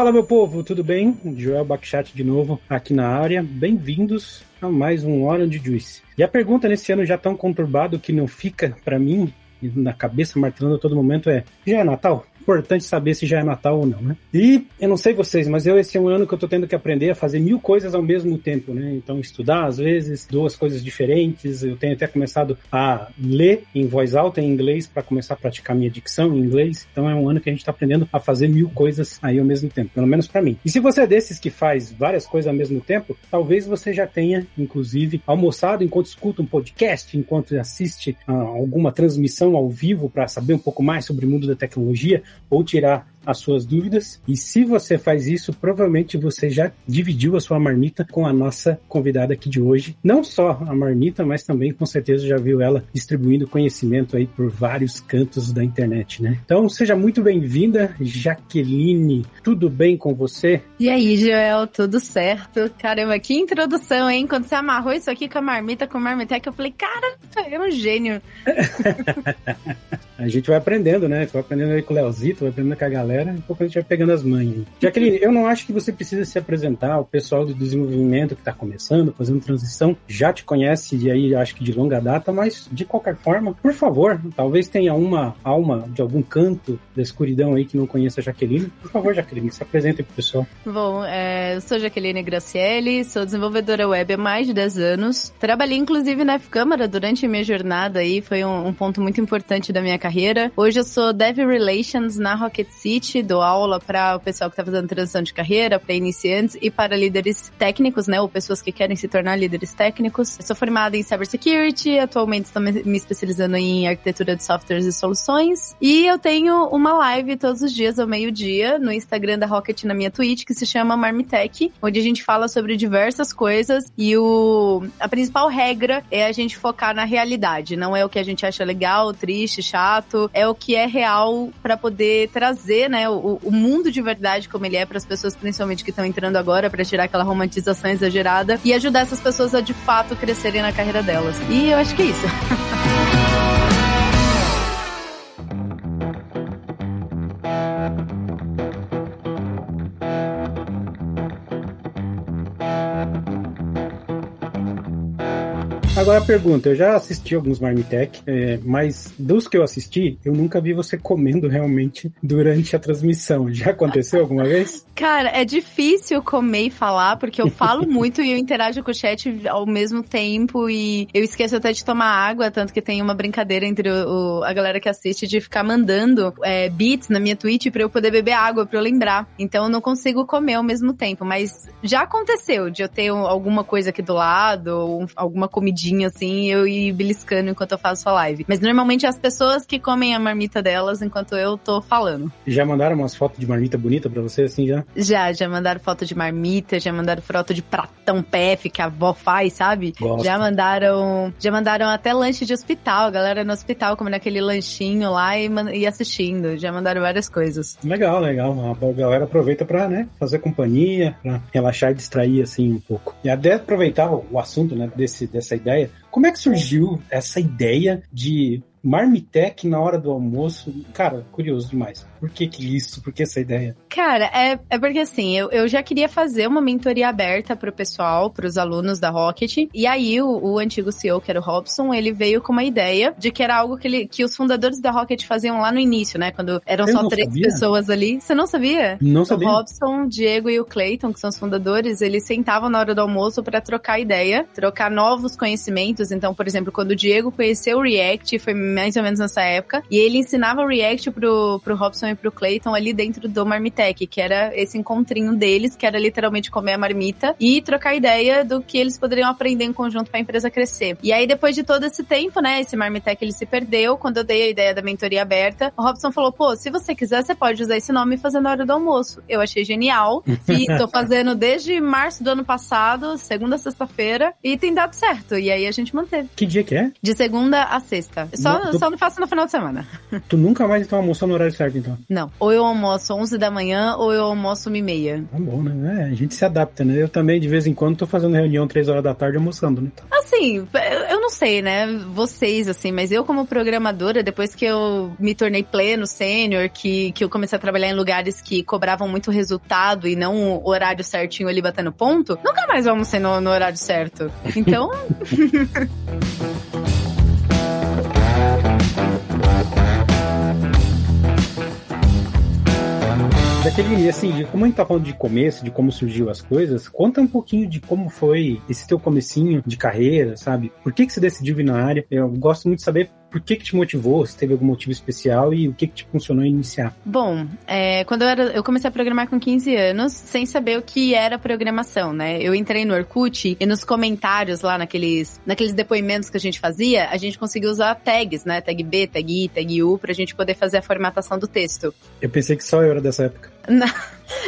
Fala, meu povo, tudo bem? Joel Bakhchat de novo aqui na área. Bem-vindos a mais um Orange Juice. E a pergunta nesse ano já tão conturbado que não fica para mim na cabeça martelando a todo momento é: já é Natal? Importante saber se já é Natal ou não, né? E eu não sei vocês, mas eu esse é um ano que eu tô tendo que aprender a fazer mil coisas ao mesmo tempo, né? Então estudar às vezes duas coisas diferentes. Eu tenho até começado a ler em voz alta em inglês para começar a praticar minha dicção em inglês. Então é um ano que a gente tá aprendendo a fazer mil coisas aí ao mesmo tempo, pelo menos para mim. E se você é desses que faz várias coisas ao mesmo tempo, talvez você já tenha inclusive almoçado enquanto escuta um podcast, enquanto assiste a alguma transmissão ao vivo para saber um pouco mais sobre o mundo da tecnologia ou tirar as suas dúvidas. E se você faz isso, provavelmente você já dividiu a sua marmita com a nossa convidada aqui de hoje. Não só a marmita, mas também com certeza já viu ela distribuindo conhecimento aí por vários cantos da internet, né? Então seja muito bem-vinda, Jaqueline. Tudo bem com você? E aí, Joel, tudo certo? Caramba, que introdução, hein? Quando você amarrou isso aqui com a marmita, com o marmiteca, eu falei, cara, é um gênio. a gente vai aprendendo, né? Vai aprendendo aí com o Leozito, vai aprendendo com a galera galera, um pouco a gente vai pegando as manhas. Jaqueline, eu não acho que você precisa se apresentar, o pessoal do desenvolvimento que está começando, fazendo transição, já te conhece e aí acho que de longa data, mas de qualquer forma, por favor, talvez tenha uma alma de algum canto da escuridão aí que não conheça a Jaqueline. Por favor, Jaqueline, se apresente pro pessoal. Bom, é, eu sou Jaqueline Gracielli, sou desenvolvedora web há mais de 10 anos. Trabalhei inclusive na F-Câmara durante a minha jornada aí, foi um, um ponto muito importante da minha carreira. Hoje eu sou Dev Relations na Rocket City dou aula para o pessoal que está fazendo transição de carreira, para iniciantes e para líderes técnicos, né, ou pessoas que querem se tornar líderes técnicos. Eu sou formada em cybersecurity, atualmente estou me especializando em arquitetura de softwares e soluções. E eu tenho uma live todos os dias ao meio-dia no Instagram da Rocket na minha Twitch que se chama Marmitech, onde a gente fala sobre diversas coisas e o a principal regra é a gente focar na realidade, não é o que a gente acha legal, triste, chato, é o que é real para poder trazer né, o, o mundo de verdade como ele é para as pessoas, principalmente que estão entrando agora, para tirar aquela romantização exagerada e ajudar essas pessoas a de fato crescerem na carreira delas. E eu acho que é isso. Agora a pergunta, eu já assisti alguns Marmitech, é, mas dos que eu assisti, eu nunca vi você comendo realmente durante a transmissão. Já aconteceu alguma vez? Cara, é difícil comer e falar, porque eu falo muito e eu interajo com o chat ao mesmo tempo e eu esqueço até de tomar água, tanto que tem uma brincadeira entre o, o, a galera que assiste de ficar mandando é, beats na minha Twitch pra eu poder beber água, pra eu lembrar. Então eu não consigo comer ao mesmo tempo, mas já aconteceu de eu ter alguma coisa aqui do lado, ou alguma comidinha assim, eu ir beliscando enquanto eu faço a live. Mas normalmente é as pessoas que comem a marmita delas enquanto eu tô falando. Já mandaram umas fotos de marmita bonita pra você, assim, já? Já, já mandaram foto de marmita, já mandaram foto de pratão PF que a avó faz, sabe? Gosto. Já mandaram. Já mandaram até lanche de hospital, a galera no hospital comendo aquele lanchinho lá e, e assistindo. Já mandaram várias coisas. Legal, legal. A galera aproveita pra, né, fazer companhia, pra relaxar e distrair, assim, um pouco. E até aproveitar o assunto, né, desse, dessa ideia ideia. Como é que surgiu essa ideia de Marmitec na hora do almoço? Cara, curioso demais. Por que, que isso? Por que essa ideia? Cara, é, é porque assim, eu, eu já queria fazer uma mentoria aberta pro pessoal, pros alunos da Rocket. E aí, o, o antigo CEO, que era o Robson, ele veio com uma ideia de que era algo que, ele, que os fundadores da Rocket faziam lá no início, né? Quando eram eu só três sabia. pessoas ali. Você não sabia? Não sabia. O Robson, Diego e o Clayton, que são os fundadores, eles sentavam na hora do almoço para trocar ideia, trocar novos conhecimentos. Então, por exemplo, quando o Diego conheceu o React, foi mais ou menos nessa época, e ele ensinava o React pro, pro Robson e pro Clayton ali dentro do Marmitec, que era esse encontrinho deles, que era literalmente comer a marmita e trocar ideia do que eles poderiam aprender em conjunto para a empresa crescer. E aí, depois de todo esse tempo, né, esse Marmitec ele se perdeu. Quando eu dei a ideia da mentoria aberta, o Robson falou: pô, se você quiser, você pode usar esse nome e fazer na hora do almoço. Eu achei genial. E tô fazendo desde março do ano passado, segunda sexta-feira, e tem dado certo. E aí a gente manteve. Que dia que é? De segunda a sexta. Só, não, só não faço no final de semana. Tu nunca mais então almoçou no horário certo, então? Não. Ou eu almoço 11 da manhã ou eu almoço 1 e meia. Tá bom, né? É, a gente se adapta, né? Eu também, de vez em quando, tô fazendo reunião 3 horas da tarde almoçando, né? Assim, eu não sei, né, vocês, assim, mas eu como programadora, depois que eu me tornei pleno, sênior, que, que eu comecei a trabalhar em lugares que cobravam muito resultado e não o horário certinho ali batendo ponto, nunca mais vamos ser no, no horário certo. Então... Daquele, assim, como a gente tá falando de começo, de como surgiu as coisas, conta um pouquinho de como foi esse teu comecinho de carreira, sabe? Por que que você decidiu vir na área? Eu gosto muito de saber por que, que te motivou? Se teve algum motivo especial e o que, que te funcionou iniciar? Bom, é, quando eu, era, eu comecei a programar com 15 anos, sem saber o que era programação, né? Eu entrei no Orkut e nos comentários lá naqueles, naqueles depoimentos que a gente fazia, a gente conseguia usar tags, né? Tag B, tag I, tag U, pra gente poder fazer a formatação do texto. Eu pensei que só eu era dessa época. Não,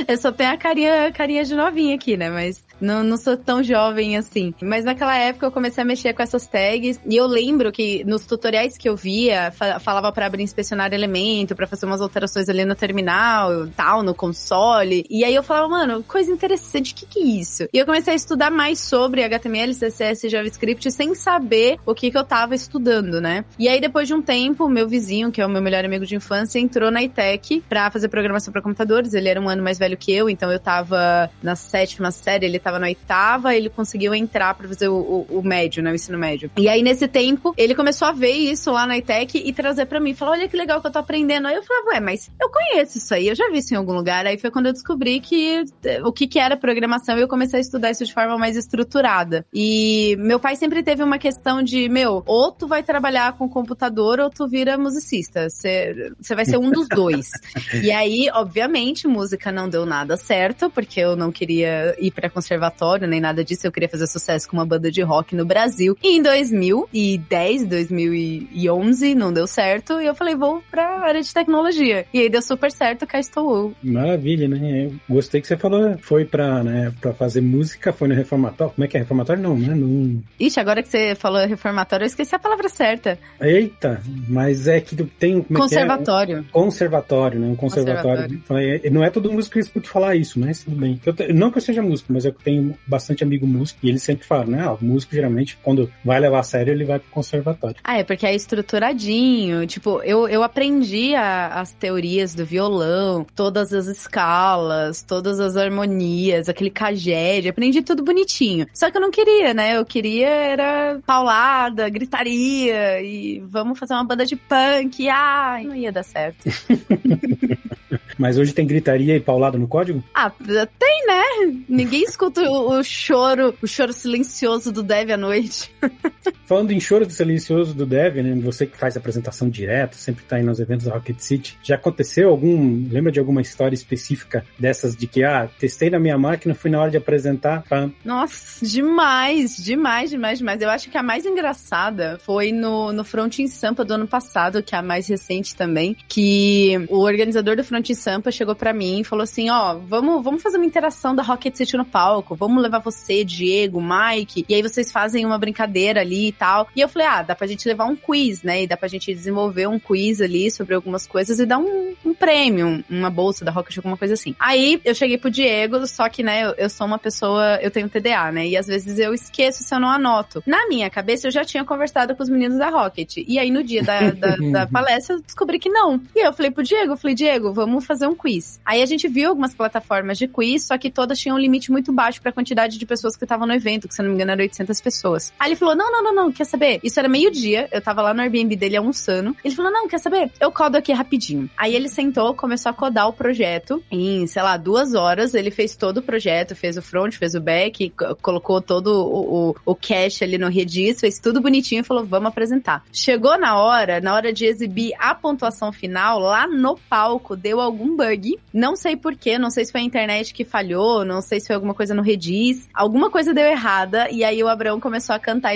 eu só tenho a carinha, carinha de novinha aqui, né? Mas não, não sou tão jovem assim. Mas naquela época eu comecei a mexer com essas tags. E eu lembro que nos tutoriais que eu via, falava para abrir inspecionar elemento, para fazer umas alterações ali no terminal, tal, no console. E aí eu falava, mano, coisa interessante, o que que é isso? E eu comecei a estudar mais sobre HTML, CSS e JavaScript sem saber o que que eu tava estudando, né? E aí depois de um tempo, meu vizinho, que é o meu melhor amigo de infância, entrou na ITEC pra fazer programação para computadores. Ele era um ano mais velho que eu, então eu tava na sétima série, ele tava na oitava, ele conseguiu entrar pra fazer o, o, o, médio, né? O ensino médio. E aí, nesse tempo, ele começou a ver isso lá na ITEC e trazer pra mim. Falou, olha que legal que eu tô aprendendo. Aí eu falei, ué, mas eu conheço isso aí, eu já vi isso em algum lugar. Aí foi quando eu descobri que o que, que era programação e eu comecei a estudar isso de forma mais estruturada. E meu pai sempre teve uma questão de, meu, ou tu vai trabalhar com computador ou tu vira musicista. Você vai ser um dos dois. e aí, obviamente, música não deu nada certo, porque eu não queria ir pra conservatório conservatório, nem nada disso. Eu queria fazer sucesso com uma banda de rock no Brasil. E em 2010, 2011, não deu certo. E eu falei, vou pra área de tecnologia. E aí deu super certo, cá estou eu. Maravilha, né? Eu gostei que você falou, foi pra, né, pra fazer música, foi no reformatório. Como é que é? Reformatório não, né? Não... Ixi, agora que você falou reformatório, eu esqueci a palavra certa. Eita, mas é que tem... Como conservatório. É? Um conservatório, né? Um conservatório. conservatório. Não é todo músico que eu escuto falar isso, mas tudo bem. Eu, não que eu seja músico, mas eu tenho bastante amigo músico e eles sempre falam, né? Ah, o músico geralmente, quando vai levar a sério, ele vai pro conservatório. Ah, é porque é estruturadinho. Tipo, eu, eu aprendi a, as teorias do violão, todas as escalas, todas as harmonias, aquele caged, aprendi tudo bonitinho. Só que eu não queria, né? Eu queria era paulada, gritaria e vamos fazer uma banda de punk. Ah, não ia dar certo. Mas hoje tem gritaria e paulada no código? Ah, tem, né? Ninguém escuta o, o choro, o choro silencioso do Dev à noite. Falando em choro silencioso do Dev, né? Você que faz apresentação direto, sempre tá aí nos eventos da Rocket City. Já aconteceu algum. Lembra de alguma história específica dessas de que, ah, testei na minha máquina, fui na hora de apresentar. Nossa, demais, demais, demais, demais. Eu acho que a mais engraçada foi no, no Front in Sampa do ano passado, que é a mais recente também, que o organizador do Front in Sampa chegou para mim e falou assim: ó, vamos, vamos fazer uma interação da Rocket City no palco, vamos levar você, Diego, Mike, e aí vocês fazem uma brincadeira ali e tal. E eu falei: ah, dá pra gente levar um quiz, né? E dá pra gente desenvolver um quiz ali sobre algumas coisas e dar um, um prêmio, uma bolsa da Rocket, alguma coisa assim. Aí eu cheguei pro Diego, só que, né, eu, eu sou uma pessoa, eu tenho TDA, né? E às vezes eu esqueço se eu não anoto. Na minha cabeça, eu já tinha conversado com os meninos da Rocket. E aí no dia da, da, da palestra, eu descobri que não. E aí eu falei pro Diego, eu falei, Diego, vamos fazer um quiz. Aí a gente viu algumas plataformas de quiz, só que todas tinham um limite muito baixo para a quantidade de pessoas que estavam no evento, que se não me engano era 800 pessoas. Aí ele falou: não, não, não, não, quer saber? Isso era meio-dia, eu tava lá no Airbnb dele almoçando. Ele falou: não, quer saber? Eu codo aqui rapidinho. Aí ele sentou, começou a codar o projeto em, sei lá, duas horas. Ele fez todo o projeto, fez o front, fez o back, colocou todo o, o, o cache ali no Redis, fez tudo bonitinho e falou: vamos apresentar. Chegou na hora, na hora de exibir a pontuação final, lá no palco, deu algum bug. Não sei porquê, não sei se foi a internet que falhou, não sei se foi alguma coisa no Redis. Alguma coisa deu errada e aí o Abraão começou a cantar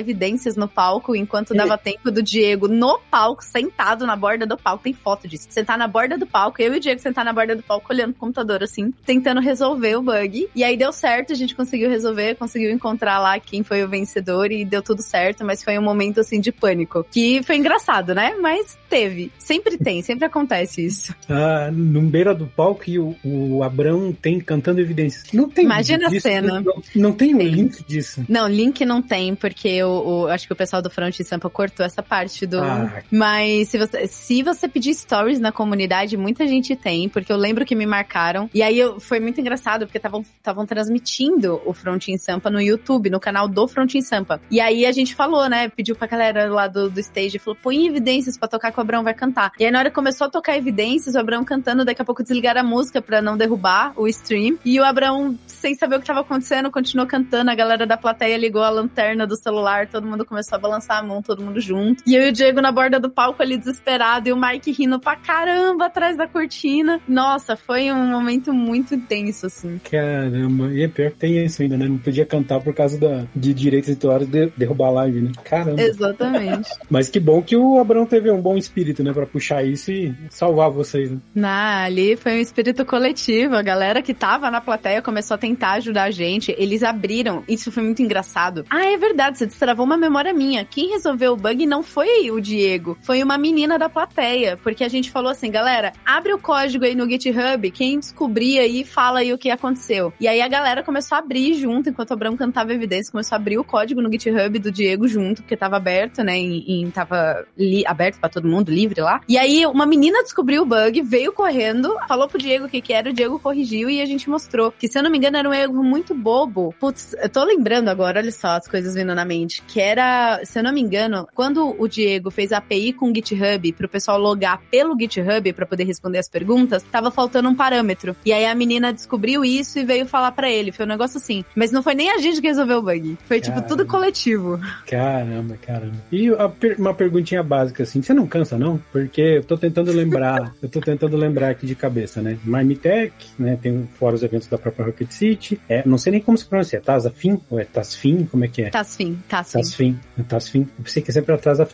no palco enquanto dava tempo do Diego no palco, sentado na borda do palco. Tem foto disso. Sentar na borda do palco, eu e o Diego sentar na borda do palco olhando pro computador assim, tentando resolver o bug. E aí deu certo, a gente conseguiu resolver, conseguiu encontrar lá quem foi o vencedor e deu tudo certo, mas foi um momento assim de pânico. Que foi engraçado, né? Mas teve. Sempre tem, sempre acontece isso. Ah, no beira do palco e o, o Abrão tem cantando evidências. Não tem Imagina a cena. Não, não tem um link disso. Não, link não tem, porque o, o, eu acho que o pessoal do Front Sampa cortou essa parte do. Ah. Mas se você, se você pedir stories na comunidade, muita gente tem, porque eu lembro que me marcaram. E aí eu, foi muito engraçado, porque estavam transmitindo o Front Sampa no YouTube, no canal do Front Sampa. E aí a gente falou, né? Pediu pra galera lá do, do stage, falou: põe evidências pra tocar que o Abrão vai cantar. E aí na hora que começou a tocar evidências, o Abrão cantando, daqui a pouco desligaram a música pra não derrubar o stream. E o Abrão, sem saber o que tava acontecendo, continuou cantando. A galera da plateia ligou a lanterna do celular, todo mundo começou a balançar a mão, todo mundo junto. E eu e o Diego na borda do palco ali desesperado, e o Mike rindo pra caramba atrás da cortina. Nossa, foi um momento muito intenso, assim. Caramba, e é pior que tem isso ainda, né? Não podia cantar por causa da, de direitos editoriais de derrubar a live, né? Caramba. Exatamente. Mas que bom que o Abrão teve um bom espírito, né? Pra puxar isso e salvar vocês, né? Na, ali foi um espírito coletivo. A galera que tava na plateia começou a tentar ajudar a gente. Eles abriram. Isso foi muito engraçado. Ah, é verdade, você destravou uma memória minha. Quem resolveu o bug não foi o Diego, foi uma menina da plateia. Porque a gente falou assim, galera, abre o código aí no GitHub, quem descobrir aí, fala aí o que aconteceu. E aí a galera começou a abrir junto, enquanto o Abrão cantava evidência, começou a abrir o código no GitHub do Diego junto, porque tava aberto, né? E, e tava aberto para todo mundo, livre lá. E aí uma menina descobriu o bug, veio correndo, falou pro Diego o que que era, o Diego corrigiu e a gente mostrou. Que se eu não me engano era um erro muito bobo. Putz, eu tô lembrando agora, olha só as coisas vindo na mente. Que era, se eu não me engano, quando o Diego fez a API com o GitHub pro pessoal logar pelo GitHub para poder responder as perguntas, tava faltando um parâmetro. E aí a menina descobriu isso e veio falar para ele. Foi um negócio assim. Mas não foi nem a gente que resolveu o bug. Foi, caramba. tipo, tudo coletivo. Caramba, caramba. E uma perguntinha básica, assim. Você não cansa, não? Porque eu tô tentando lembrar, eu tô tentando lembrar aqui de cabeça, né? Marmitech, né? Tem fora os eventos da própria Rocket City. É, não sei nem como se pronuncia. Tasafim? Ou é Tasfim? Como é que é? Tasfim. Tasfim. Tasfim. Tasfim. Eu pensei que é sempre atrás da.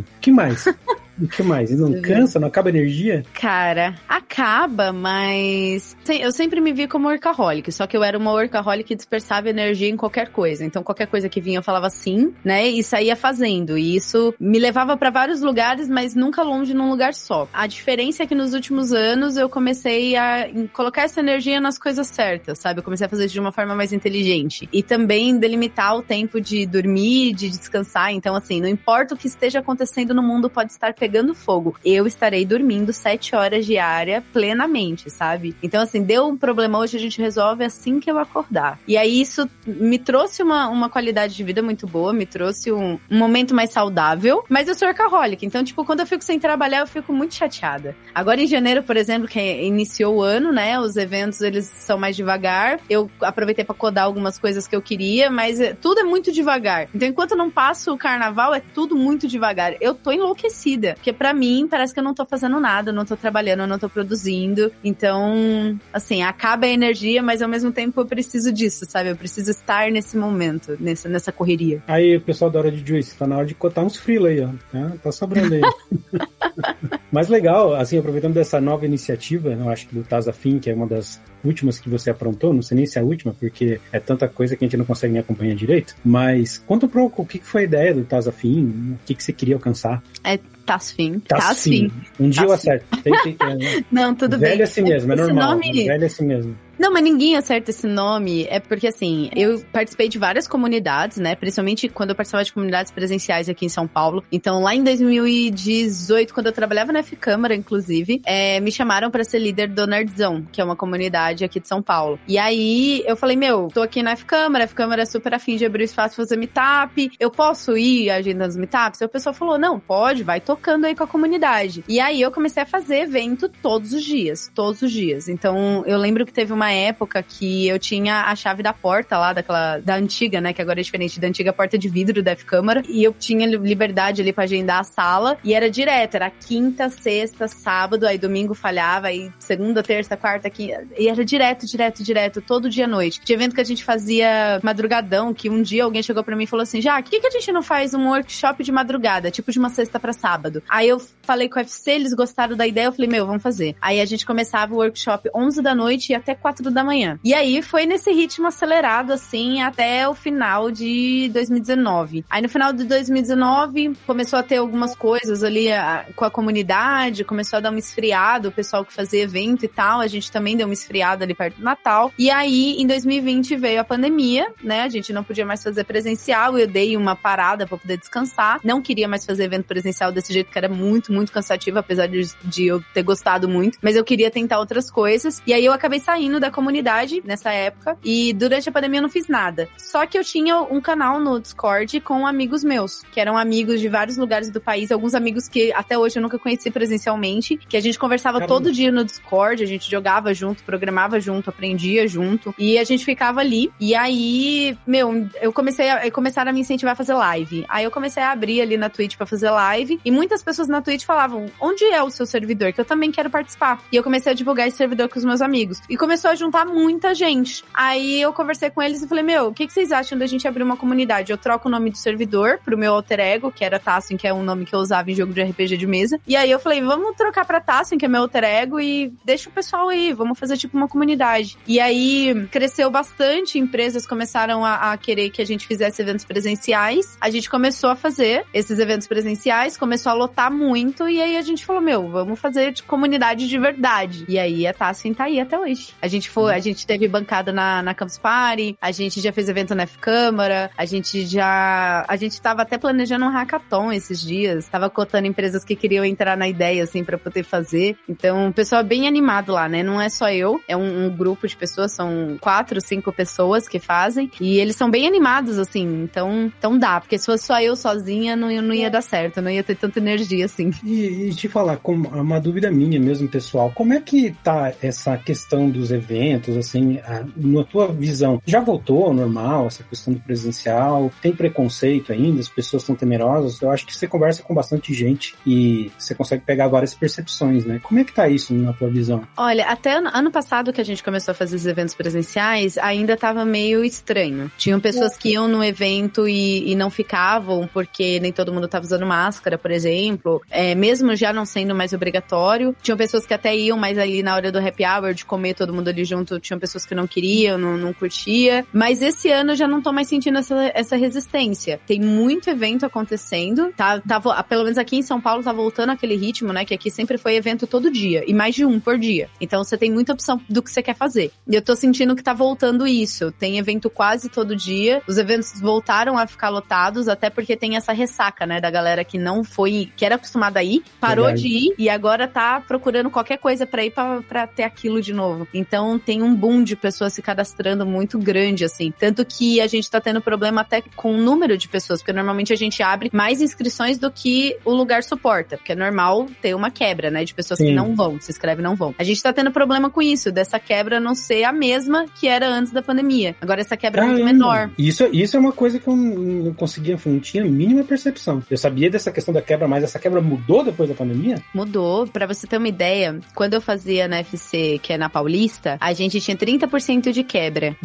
O que mais? O que mais? E não cansa? Não acaba energia? Cara, acaba, mas eu sempre me vi como workaholic, só que eu era uma workaholic que dispersava energia em qualquer coisa. Então qualquer coisa que vinha eu falava sim, né? E saía fazendo. E isso me levava para vários lugares, mas nunca longe num lugar só. A diferença é que nos últimos anos eu comecei a colocar essa energia nas coisas certas, sabe? Eu comecei a fazer isso de uma forma mais inteligente. E também delimitar o tempo de dormir, de descansar. Então, assim, não importa o que esteja acontecendo no mundo, pode estar pegando fogo. Eu estarei dormindo sete horas diária plenamente, sabe? Então, assim, deu um problema hoje, a gente resolve assim que eu acordar. E aí isso me trouxe uma, uma qualidade de vida muito boa, me trouxe um, um momento mais saudável, mas eu sou workaholic, então, tipo, quando eu fico sem trabalhar, eu fico muito chateada. Agora, em janeiro, por exemplo, que iniciou o ano, né, os eventos, eles são mais devagar, eu aproveitei para codar algumas coisas que eu queria, mas é, tudo é muito devagar. Então, enquanto eu não passo o carnaval, é tudo muito devagar. Eu tô enlouquecida. Porque para mim, parece que eu não tô fazendo nada, eu não tô trabalhando, eu não tô produzindo. Então, assim, acaba a energia, mas ao mesmo tempo eu preciso disso, sabe? Eu preciso estar nesse momento, nessa, nessa correria. Aí, o pessoal da hora de Juice, tá na hora de cotar uns frila aí, ó. Tá, tá sobrando aí. mas legal, assim, aproveitando dessa nova iniciativa, eu acho que do Tazafim, que é uma das últimas que você aprontou, não sei nem se é a última, porque é tanta coisa que a gente não consegue nem acompanhar direito, mas conta um pouco o que foi a ideia do Tazafim, o que, que você queria alcançar. É Tasfim. Tasfim. Um dia eu acerto. Tem, tem, é, não, tudo velho bem. Velho é assim mesmo, é normal. Nome... Velho é assim mesmo. Não, mas ninguém acerta esse nome. É porque, assim, eu participei de várias comunidades, né? Principalmente quando eu participava de comunidades presenciais aqui em São Paulo. Então, lá em 2018, quando eu trabalhava na F-Câmara, inclusive, é, me chamaram para ser líder do Nerdzão, que é uma comunidade aqui de São Paulo. E aí, eu falei, meu, tô aqui na F-Câmara, a F-Câmara é super afim de abrir espaço pra fazer meetup. Eu posso ir agendando os meetups? Aí o pessoal falou, não, pode, vai tocando aí com a comunidade. E aí, eu comecei a fazer evento todos os dias, todos os dias. Então, eu lembro que teve uma época que eu tinha a chave da porta lá, daquela, da antiga, né, que agora é diferente da antiga porta de vidro da F-Câmara, e eu tinha liberdade ali pra agendar a sala, e era direto, era quinta, sexta, sábado, aí domingo falhava, aí segunda, terça, quarta, quinta, e era direto, direto, direto, todo dia à noite. Tinha evento que a gente fazia madrugadão, que um dia alguém chegou para mim e falou assim, já, por que, que a gente não faz um workshop de madrugada, tipo de uma sexta para sábado? Aí eu falei com o UFC, eles gostaram da ideia, eu falei, meu, vamos fazer. Aí a gente começava o workshop 11 da noite e até 4 da manhã. E aí foi nesse ritmo acelerado, assim, até o final de 2019. Aí no final de 2019 começou a ter algumas coisas ali a, com a comunidade, começou a dar uma esfriada, o pessoal que fazia evento e tal, a gente também deu uma esfriada ali perto do Natal. E aí em 2020 veio a pandemia, né? A gente não podia mais fazer presencial, eu dei uma parada para poder descansar. Não queria mais fazer evento presencial desse jeito que era muito, muito cansativo, apesar de, de eu ter gostado muito, mas eu queria tentar outras coisas. E aí eu acabei saindo da comunidade nessa época e durante a pandemia eu não fiz nada. Só que eu tinha um canal no Discord com amigos meus, que eram amigos de vários lugares do país, alguns amigos que até hoje eu nunca conheci presencialmente, que a gente conversava Caramba. todo dia no Discord, a gente jogava junto, programava junto, aprendia junto e a gente ficava ali. E aí, meu, eu comecei a, começaram a me incentivar a fazer live. Aí eu comecei a abrir ali na Twitch para fazer live e muitas pessoas na Twitch falavam: "Onde é o seu servidor? Que eu também quero participar". E eu comecei a divulgar esse servidor com os meus amigos. E começou juntar muita gente. Aí eu conversei com eles e falei: "Meu, o que, que vocês acham da gente abrir uma comunidade? Eu troco o nome do servidor pro meu alter ego, que era Tassin, que é um nome que eu usava em jogo de RPG de mesa. E aí eu falei: "Vamos trocar para Tassin, que é meu alter ego e deixa o pessoal aí, vamos fazer tipo uma comunidade". E aí cresceu bastante, empresas começaram a, a querer que a gente fizesse eventos presenciais. A gente começou a fazer esses eventos presenciais, começou a lotar muito e aí a gente falou: "Meu, vamos fazer de comunidade de verdade". E aí a Tassin tá aí até hoje. A gente foi, a gente teve bancada na, na Campus Party, a gente já fez evento na F-Câmara, a gente já. A gente tava até planejando um hackathon esses dias, tava cotando empresas que queriam entrar na ideia, assim, para poder fazer. Então, o pessoal é bem animado lá, né? Não é só eu, é um, um, grupo de pessoas, são quatro, cinco pessoas que fazem, e eles são bem animados, assim, então, então dá, porque se fosse só eu sozinha, não, não ia dar certo, não ia ter tanta energia, assim. E, e te falar, como uma dúvida minha mesmo, pessoal, como é que tá essa questão dos eventos, assim, a, na tua visão? Já voltou ao normal, essa questão do presencial? Tem preconceito ainda? As pessoas estão temerosas? Eu acho que você conversa com bastante gente e você consegue pegar várias percepções, né? Como é que tá isso na tua visão? Olha, até ano, passado que a gente começou a fazer os eventos presenciais, ainda tava meio estranho. Tinham pessoas que iam no evento e, e não ficavam porque nem todo mundo tava usando máscara, por exemplo. É, mesmo já não sendo mais obrigatório. Tinham pessoas que até iam mais ali na hora do happy hour, de comer todo mundo ali junto. Tinham pessoas que não queriam, não, não curtia. Mas esse ano eu já não tô mais sentindo essa, essa resistência. Tem muito evento acontecendo. Tá, tá, pelo menos aqui em São Paulo tá voltando aquele ritmo, né? Que aqui sempre foi evento todo dia. E mais de um por dia. Então você tem muita opção do que você quer fazer. E eu tô sentindo que tá voltando isso. Tem evento quase todo dia. Os eventos voltaram a ficar lotados, até porque tem essa ressaca, né? Da galera que não foi, que era acostumada a ir, parou Verdade. de ir e agora tá procurando qualquer coisa para ir para ter aquilo de novo. Então tem um boom de pessoas se cadastrando muito grande, assim. Tanto que a gente tá tendo problema até com o número de pessoas, porque normalmente a gente abre mais inscrições do que o lugar suporta, porque é normal ter uma quebra, né? De pessoas Sim. que não vão, se inscrevem não vão. A gente tá tendo problema com isso, dessa quebra não ser a mesma que era antes da pandemia. Agora essa quebra é muito menor. Isso, isso é uma coisa que eu não conseguia, não tinha a mínima percepção. Eu sabia dessa questão da quebra, mas essa quebra mudou depois da pandemia? Mudou. Para você ter uma ideia, quando eu fazia na FC, que é na Paulista, a gente tinha 30% de quebra.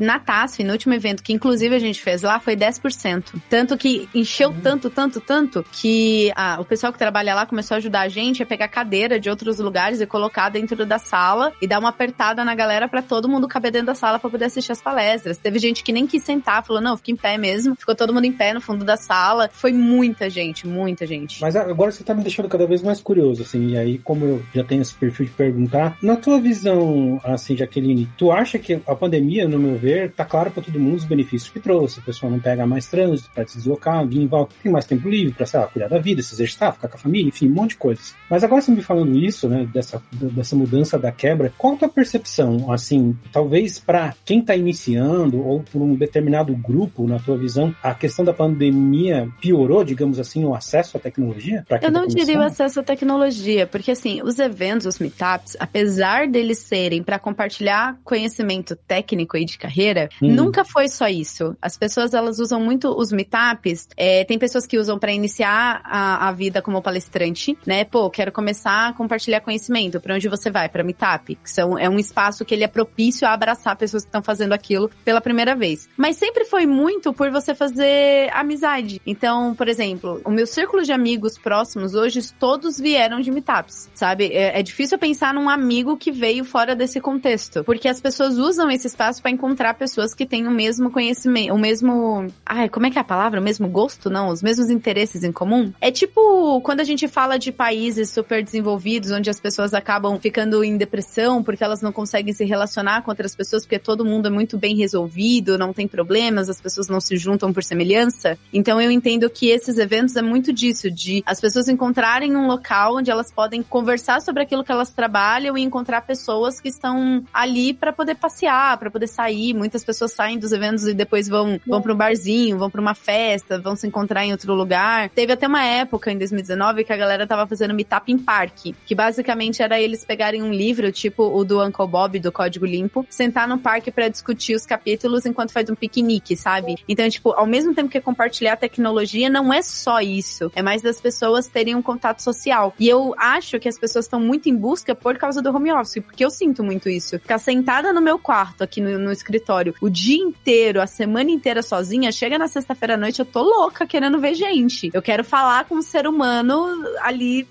Na TASF, no último evento, que inclusive a gente fez lá, foi 10%. Tanto que encheu uhum. tanto, tanto, tanto, que ah, o pessoal que trabalha lá começou a ajudar a gente a pegar cadeira de outros lugares e colocar dentro da sala e dar uma apertada na galera para todo mundo caber dentro da sala para poder assistir as palestras. Teve gente que nem quis sentar, falou, não, fica em pé mesmo. Ficou todo mundo em pé no fundo da sala. Foi muita gente, muita gente. Mas agora você tá me deixando cada vez mais curioso, assim, e aí, como eu já tenho esse perfil de perguntar, na tua visão, assim, Jaqueline, tu acha que a pandemia, no meu ver, tá claro para todo mundo os benefícios que trouxe. A pessoa não pega mais trânsito para se deslocar, vir volta, tem mais tempo livre para, sei lá, cuidar da vida, se exercitar, ficar com a família, enfim, um monte de coisas. Mas agora você me falando isso, né, dessa, dessa mudança da quebra, qual a tua percepção, assim, talvez para quem tá iniciando ou por um determinado grupo, na tua visão, a questão da pandemia piorou, digamos assim, o acesso à tecnologia? Eu tá não tá diria o acesso à tecnologia, porque assim, os eventos, os meetups, apesar deles serem para compartilhar conhecimento técnico e de carreira, hum. nunca foi só isso. As pessoas elas usam muito os meetups. É, tem pessoas que usam para iniciar a, a, vida como palestrante, né? Pô, quero começar a compartilhar conhecimento. Para onde você vai? Para meetup, que são, é um espaço que ele é propício a abraçar pessoas que estão fazendo aquilo pela primeira vez. Mas sempre foi muito por você fazer amizade. Então, por exemplo, o meu círculo de amigos próximos hoje todos vieram de meetups, sabe? É, é difícil pensar num amigo que veio fora desse contexto contexto, porque as pessoas usam esse espaço para encontrar pessoas que têm o mesmo conhecimento, o mesmo, ai, como é que é a palavra? O mesmo gosto, não, os mesmos interesses em comum. É tipo quando a gente fala de países super desenvolvidos, onde as pessoas acabam ficando em depressão porque elas não conseguem se relacionar com outras pessoas, porque todo mundo é muito bem resolvido, não tem problemas, as pessoas não se juntam por semelhança. Então eu entendo que esses eventos é muito disso, de as pessoas encontrarem um local onde elas podem conversar sobre aquilo que elas trabalham e encontrar pessoas que estão ali para poder passear, para poder sair. Muitas pessoas saem dos eventos e depois vão, vão para um barzinho, vão para uma festa, vão se encontrar em outro lugar. Teve até uma época em 2019 que a galera tava fazendo meetup em parque, que basicamente era eles pegarem um livro, tipo o do Uncle Bob, do Código Limpo, sentar no parque para discutir os capítulos enquanto faz um piquenique, sabe? Então, tipo, ao mesmo tempo que é compartilhar tecnologia, não é só isso. É mais das pessoas terem um contato social. E eu acho que as pessoas estão muito em busca por causa do home office, porque eu sinto muito isso. Ficar sentada no meu quarto, aqui no, no escritório, o dia inteiro, a semana inteira sozinha, chega na sexta-feira à noite, eu tô louca querendo ver gente. Eu quero falar com um ser humano ali,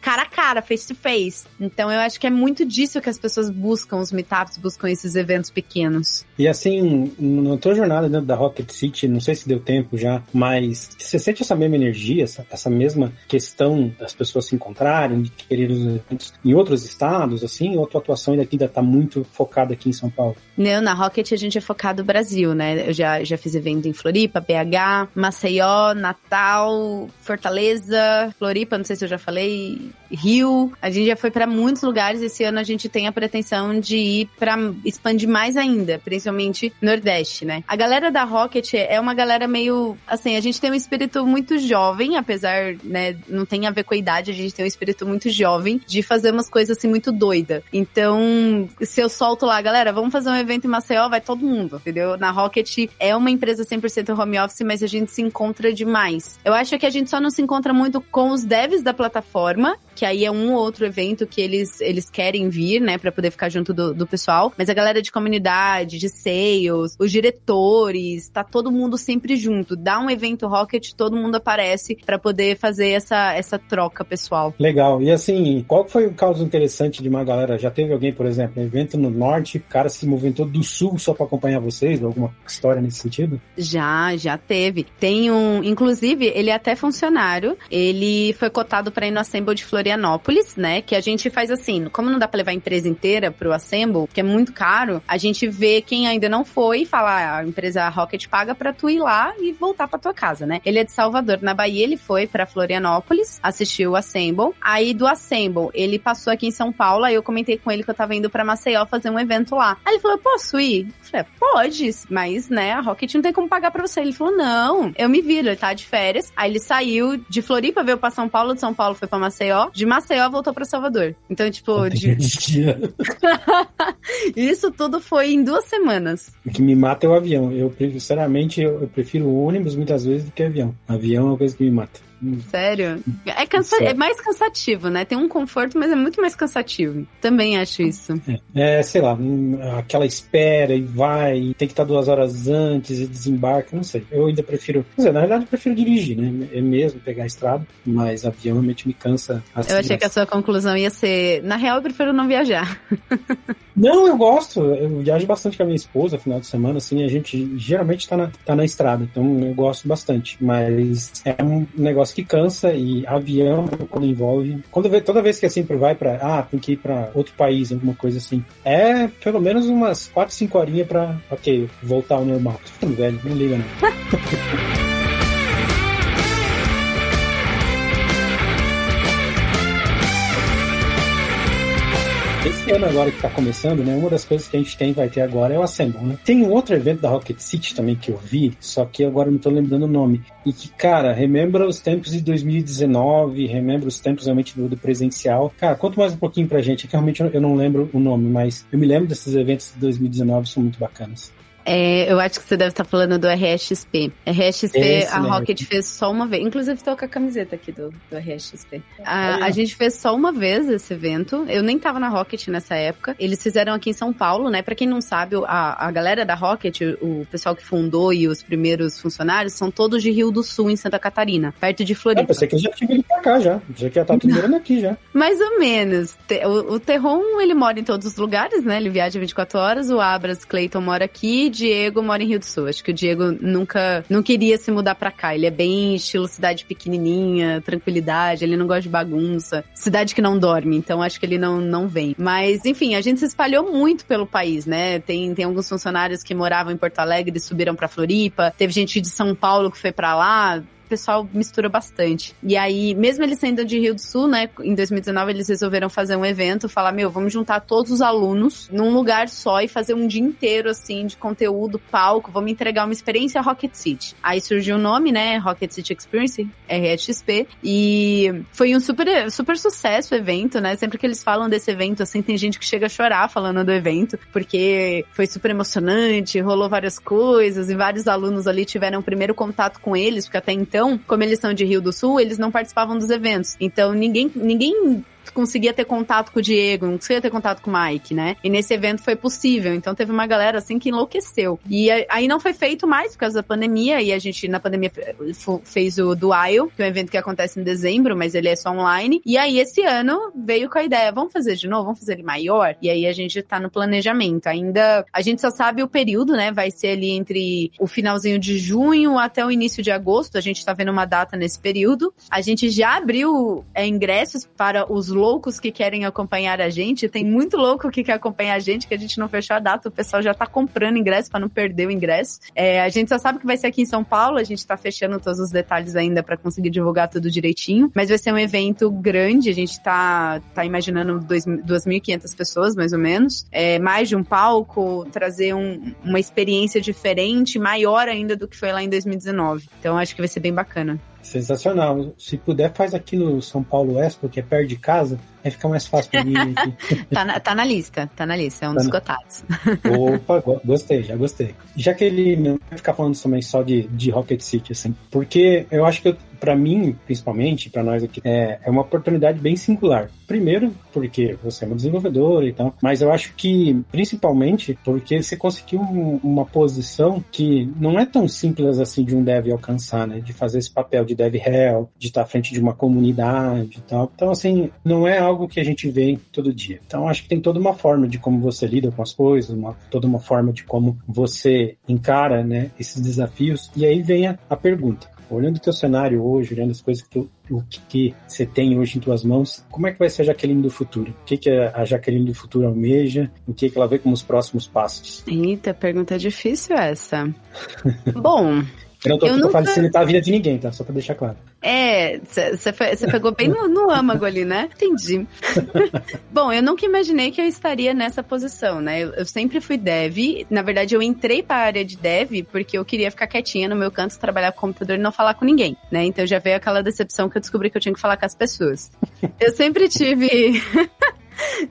cara a cara, face to face. Então eu acho que é muito disso que as pessoas buscam os meetups, buscam esses eventos pequenos. E assim, na tua jornada dentro da Rocket City, não sei se deu tempo já, mas você sente essa mesma energia, essa, essa mesma questão das pessoas se encontrarem, de querer os eventos em outros estados, assim, ou tua atuação ainda está muito focada aqui em São Paulo? Não, na Rocket a gente é focado no Brasil, né? Eu já, já fiz evento em Floripa, BH, Maceió, Natal, Fortaleza, Floripa, não sei se eu já falei, Rio. A gente já foi para muitos lugares. Esse ano a gente tem a pretensão de ir para expandir mais ainda, principalmente Nordeste, né? A galera da Rocket é uma galera meio assim, a gente tem um espírito muito jovem, apesar, né, não tem a ver com a idade, a gente tem um espírito muito jovem de fazer umas coisas assim muito doida. Então, se eu solto lá, galera, vamos fazer um evento em Maceió, vai todo mundo, entendeu? Na Rocket é uma empresa 100% home office, mas a gente se encontra demais. Eu acho que a gente só não se encontra muito com os devs da plataforma, que aí é um ou outro evento que eles, eles querem vir, né, para poder ficar junto do, do pessoal. Mas a galera de comunidade, de sales, os diretores, tá todo mundo sempre junto. Dá um evento Rocket, todo mundo aparece para poder fazer essa, essa troca pessoal. Legal. E assim, qual foi o caso interessante de uma galera? Já teve alguém, por exemplo, um evento no norte, o cara se movimentou do sul só para acompanhar vocês? Alguma história nesse sentido? Já, já teve. Tem um, inclusive, ele é até funcionário. Ele foi cotado para ir no Assemble de Florianópolis Florianópolis, né? Que a gente faz assim, como não dá pra levar a empresa inteira pro Assemble, que é muito caro, a gente vê quem ainda não foi e fala, ah, a empresa Rocket paga pra tu ir lá e voltar pra tua casa, né? Ele é de Salvador, na Bahia ele foi pra Florianópolis, assistiu o Assemble. Aí do Assemble, ele passou aqui em São Paulo, aí eu comentei com ele que eu tava indo pra Maceió fazer um evento lá. Aí ele falou, posso ir? Eu falei, pode, mas, né, a Rocket não tem como pagar pra você. Ele falou, não, eu me viro, ele tá de férias. Aí ele saiu de Floripa, veio pra São Paulo, de São Paulo foi pra Maceió, de Maceió voltou para Salvador. Então, tipo, de... isso tudo foi em duas semanas. O que me mata é o avião. Eu, sinceramente, eu prefiro o ônibus muitas vezes do que avião. Avião é uma coisa que me mata. Sério? É, cansa... é mais cansativo, né? Tem um conforto, mas é muito mais cansativo. Também acho isso. É, é sei lá, hum, aquela espera e vai, tem que estar duas horas antes e desembarca, não sei. Eu ainda prefiro. Na verdade, eu prefiro dirigir, né? É mesmo pegar a estrada, mas avião realmente me cansa. Assim, eu achei que a sua conclusão ia ser: na real, eu prefiro não viajar. não, eu gosto. Eu viajo bastante com a minha esposa, final de semana, assim, a gente geralmente tá na, tá na estrada, então eu gosto bastante. Mas é um negócio que cansa e avião, quando envolve. Quando toda vez que assim vai para ah, tem que ir para outro país, alguma coisa assim. É pelo menos umas 4, 5 horinhas pra, ok, voltar ao normal. Tô ficando velho, não liga não. Esse ano agora que tá começando, né? Uma das coisas que a gente tem, vai ter agora é o Assemble, né? Tem um outro evento da Rocket City também que eu vi, só que agora não tô lembrando o nome. E que, cara, remembra os tempos de 2019, remembra os tempos realmente do, do presencial. Cara, conta mais um pouquinho pra gente, é que realmente eu não lembro o nome, mas eu me lembro desses eventos de 2019, são muito bacanas. É, eu acho que você deve estar falando do RSXP. RSXP, Esse a Rocket fez só uma vez. Inclusive, estou com a camiseta aqui do, do RSXP. A, a, gente fez só uma vez esse evento. Eu nem tava na Rocket nessa época. Eles fizeram aqui em São Paulo, né? Pra quem não sabe, a, a galera da Rocket, o pessoal que fundou e os primeiros funcionários, são todos de Rio do Sul, em Santa Catarina, perto de Floripa. Eu pensei que já tinha vindo pra cá já. Já que já tá tudo morando aqui já. Mais ou menos. O, o Terron, ele mora em todos os lugares, né? Ele viaja 24 horas. O Abras Clayton mora aqui. Diego mora em Rio do Sul. Acho que o Diego nunca não queria se mudar pra cá. Ele é bem estilo cidade pequenininha, tranquilidade. Ele não gosta de bagunça. Cidade que não dorme. Então acho que ele não, não vem. Mas, enfim, a gente se espalhou muito pelo país, né? Tem, tem alguns funcionários que moravam em Porto Alegre e subiram pra Floripa. Teve gente de São Paulo que foi para lá o pessoal mistura bastante. E aí, mesmo eles sendo de Rio do Sul, né, em 2019 eles resolveram fazer um evento, falar, meu, vamos juntar todos os alunos num lugar só e fazer um dia inteiro, assim, de conteúdo, palco, vamos entregar uma experiência Rocket City. Aí surgiu o nome, né, Rocket City Experience, RXP, e foi um super, super sucesso o evento, né, sempre que eles falam desse evento, assim, tem gente que chega a chorar falando do evento, porque foi super emocionante, rolou várias coisas, e vários alunos ali tiveram o primeiro contato com eles, porque até então então, como eles são de Rio do Sul, eles não participavam dos eventos. Então, ninguém, ninguém conseguia ter contato com o Diego, não conseguia ter contato com o Mike, né? E nesse evento foi possível. Então teve uma galera assim que enlouqueceu. E aí não foi feito mais por causa da pandemia. E a gente, na pandemia, fez o Dual, que é um evento que acontece em dezembro, mas ele é só online. E aí esse ano veio com a ideia: vamos fazer de novo, vamos fazer ele maior. E aí a gente tá no planejamento. Ainda a gente só sabe o período, né? Vai ser ali entre o finalzinho de junho até o início de agosto. A gente tá vendo uma data nesse período. A gente já abriu é, ingressos para os loucos que querem acompanhar a gente. Tem muito louco que quer acompanhar a gente, que a gente não fechou a data, o pessoal já tá comprando ingresso para não perder o ingresso. É, a gente só sabe que vai ser aqui em São Paulo, a gente tá fechando todos os detalhes ainda para conseguir divulgar tudo direitinho, mas vai ser um evento grande, a gente tá, tá imaginando 2.500 pessoas, mais ou menos, é, mais de um palco, trazer um, uma experiência diferente, maior ainda do que foi lá em 2019. Então acho que vai ser bem bacana. Sensacional. Se puder, faz aqui no São Paulo Expo, que é perto de casa, aí fica mais fácil pra mim. tá, na, tá na lista, tá na lista, é um tá dos cotados. Opa, gostei, já gostei. Já que ele não vai ficar falando também só de, de Rocket City, assim, porque eu acho que eu para mim, principalmente, para nós aqui, é, é uma oportunidade bem singular. Primeiro, porque você é uma desenvolvedora e tal, mas eu acho que, principalmente, porque você conseguiu um, uma posição que não é tão simples assim de um dev alcançar, né? De fazer esse papel de dev real, de estar à frente de uma comunidade e tal. Então, assim, não é algo que a gente vê todo dia. Então, acho que tem toda uma forma de como você lida com as coisas, uma, toda uma forma de como você encara, né, esses desafios. E aí vem a, a pergunta olhando o teu cenário hoje, olhando as coisas que, o que você tem hoje em tuas mãos, como é que vai ser a Jaqueline do futuro? O que, que a Jaqueline do futuro almeja? O que, que ela vê como os próximos passos? Eita, pergunta difícil essa. Bom, eu não tô aqui nunca... pra facilitar a vida de ninguém, tá? Só pra deixar claro. É, você pegou bem no, no âmago ali, né? Entendi. Bom, eu nunca imaginei que eu estaria nessa posição, né? Eu, eu, sempre fui dev. Na verdade, eu entrei para a área de dev porque eu queria ficar quietinha no meu canto, trabalhar com computador e não falar com ninguém, né? Então já veio aquela decepção que eu descobri que eu tinha que falar com as pessoas. Eu sempre tive.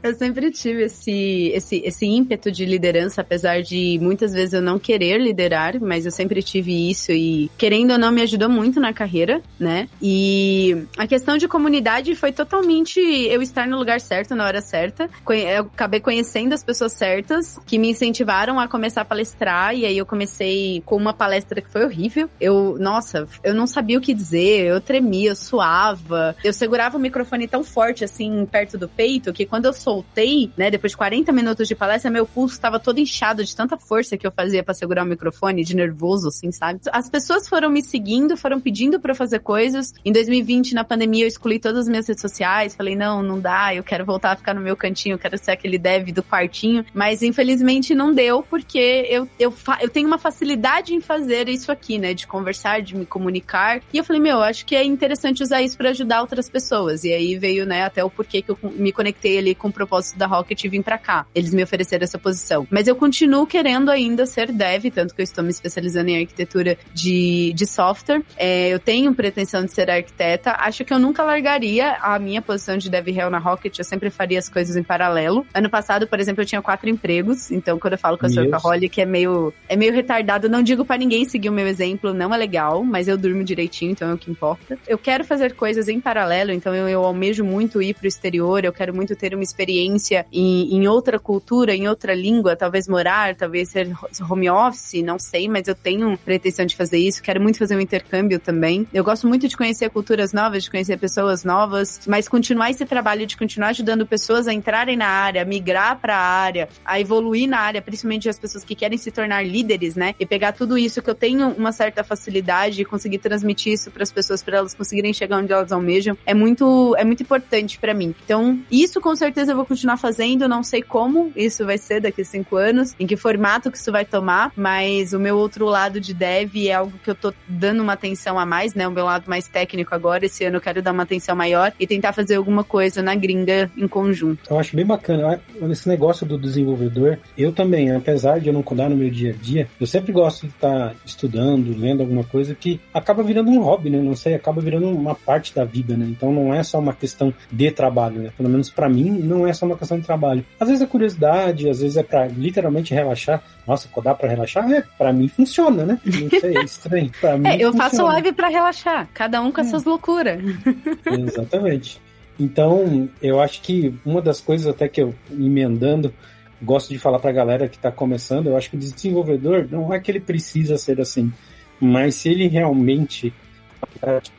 Eu sempre tive esse, esse, esse ímpeto de liderança, apesar de muitas vezes eu não querer liderar, mas eu sempre tive isso e, querendo ou não, me ajudou muito na carreira, né? E a questão de comunidade foi totalmente eu estar no lugar certo, na hora certa. Eu acabei conhecendo as pessoas certas que me incentivaram a começar a palestrar, e aí eu comecei com uma palestra que foi horrível. Eu, nossa, eu não sabia o que dizer, eu tremia, eu suava, eu segurava o microfone tão forte assim, perto do peito, que quando eu soltei, né, depois de 40 minutos de palestra, meu pulso estava todo inchado de tanta força que eu fazia para segurar o microfone, de nervoso, assim, sabe? As pessoas foram me seguindo, foram pedindo para fazer coisas. Em 2020, na pandemia, eu excluí todas as minhas redes sociais, falei, não, não dá, eu quero voltar a ficar no meu cantinho, eu quero ser aquele dev do quartinho. Mas infelizmente não deu, porque eu, eu, eu tenho uma facilidade em fazer isso aqui, né, de conversar, de me comunicar. E eu falei, meu, acho que é interessante usar isso para ajudar outras pessoas. E aí veio, né, até o porquê que eu me conectei ali com o propósito da Rocket e vim para cá. Eles me ofereceram essa posição. Mas eu continuo querendo ainda ser dev, tanto que eu estou me especializando em arquitetura de, de software. É, eu tenho pretensão de ser arquiteta. Acho que eu nunca largaria a minha posição de dev real na Rocket. Eu sempre faria as coisas em paralelo. Ano passado, por exemplo, eu tinha quatro empregos. Então, quando eu falo com a Sorcaholic, é meio, é meio retardado. Não digo para ninguém seguir o meu exemplo, não é legal, mas eu durmo direitinho, então é o que importa. Eu quero fazer coisas em paralelo, então eu, eu almejo muito ir pro exterior, eu quero muito ter uma experiência em, em outra cultura, em outra língua, talvez morar, talvez ser home office, não sei, mas eu tenho pretensão de fazer isso. Quero muito fazer um intercâmbio também. Eu gosto muito de conhecer culturas novas, de conhecer pessoas novas, mas continuar esse trabalho de continuar ajudando pessoas a entrarem na área, a migrar para a área, a evoluir na área, principalmente as pessoas que querem se tornar líderes, né? E pegar tudo isso que eu tenho uma certa facilidade e conseguir transmitir isso para as pessoas para elas conseguirem chegar onde elas almejam é muito é muito importante para mim. Então, isso com certeza eu vou continuar fazendo, não sei como isso vai ser daqui a cinco anos, em que formato que isso vai tomar, mas o meu outro lado de dev é algo que eu tô dando uma atenção a mais, né? O meu lado mais técnico agora, esse ano eu quero dar uma atenção maior e tentar fazer alguma coisa na gringa em conjunto. Eu acho bem bacana. Esse negócio do desenvolvedor, eu também, apesar de eu não cuidar no meu dia a dia, eu sempre gosto de estar estudando, lendo alguma coisa que acaba virando um hobby, né? Não sei, acaba virando uma parte da vida, né? Então não é só uma questão de trabalho, né? Pelo menos para mim, não é só uma questão de trabalho. Às vezes é curiosidade, às vezes é para literalmente relaxar. Nossa, dá para relaxar? É, para mim funciona, né? Não sei, é estranho. Pra mim é, eu funciona. faço live para relaxar, cada um com as é. suas loucuras. Exatamente. Então, eu acho que uma das coisas até que eu emendando gosto de falar para a galera que está começando, eu acho que o desenvolvedor não é que ele precisa ser assim, mas se ele realmente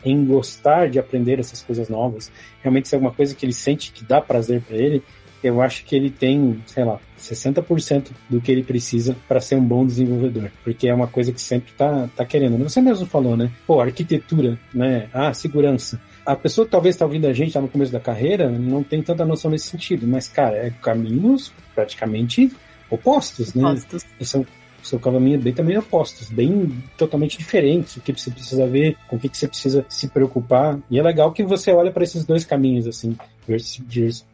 em gostar de aprender essas coisas novas, realmente se é alguma coisa que ele sente que dá prazer para ele, eu acho que ele tem, sei lá, 60% do que ele precisa para ser um bom desenvolvedor, porque é uma coisa que sempre tá, tá querendo. Você mesmo falou, né? Pô, arquitetura, né? Ah, segurança. A pessoa que talvez está ouvindo a gente tá no começo da carreira não tem tanta noção nesse sentido, mas, cara, é caminhos praticamente opostos, né? Opostos. São seu caminho é bem também opostos, bem totalmente diferentes, o que você precisa ver, com o que você precisa se preocupar. E é legal que você olha para esses dois caminhos, assim,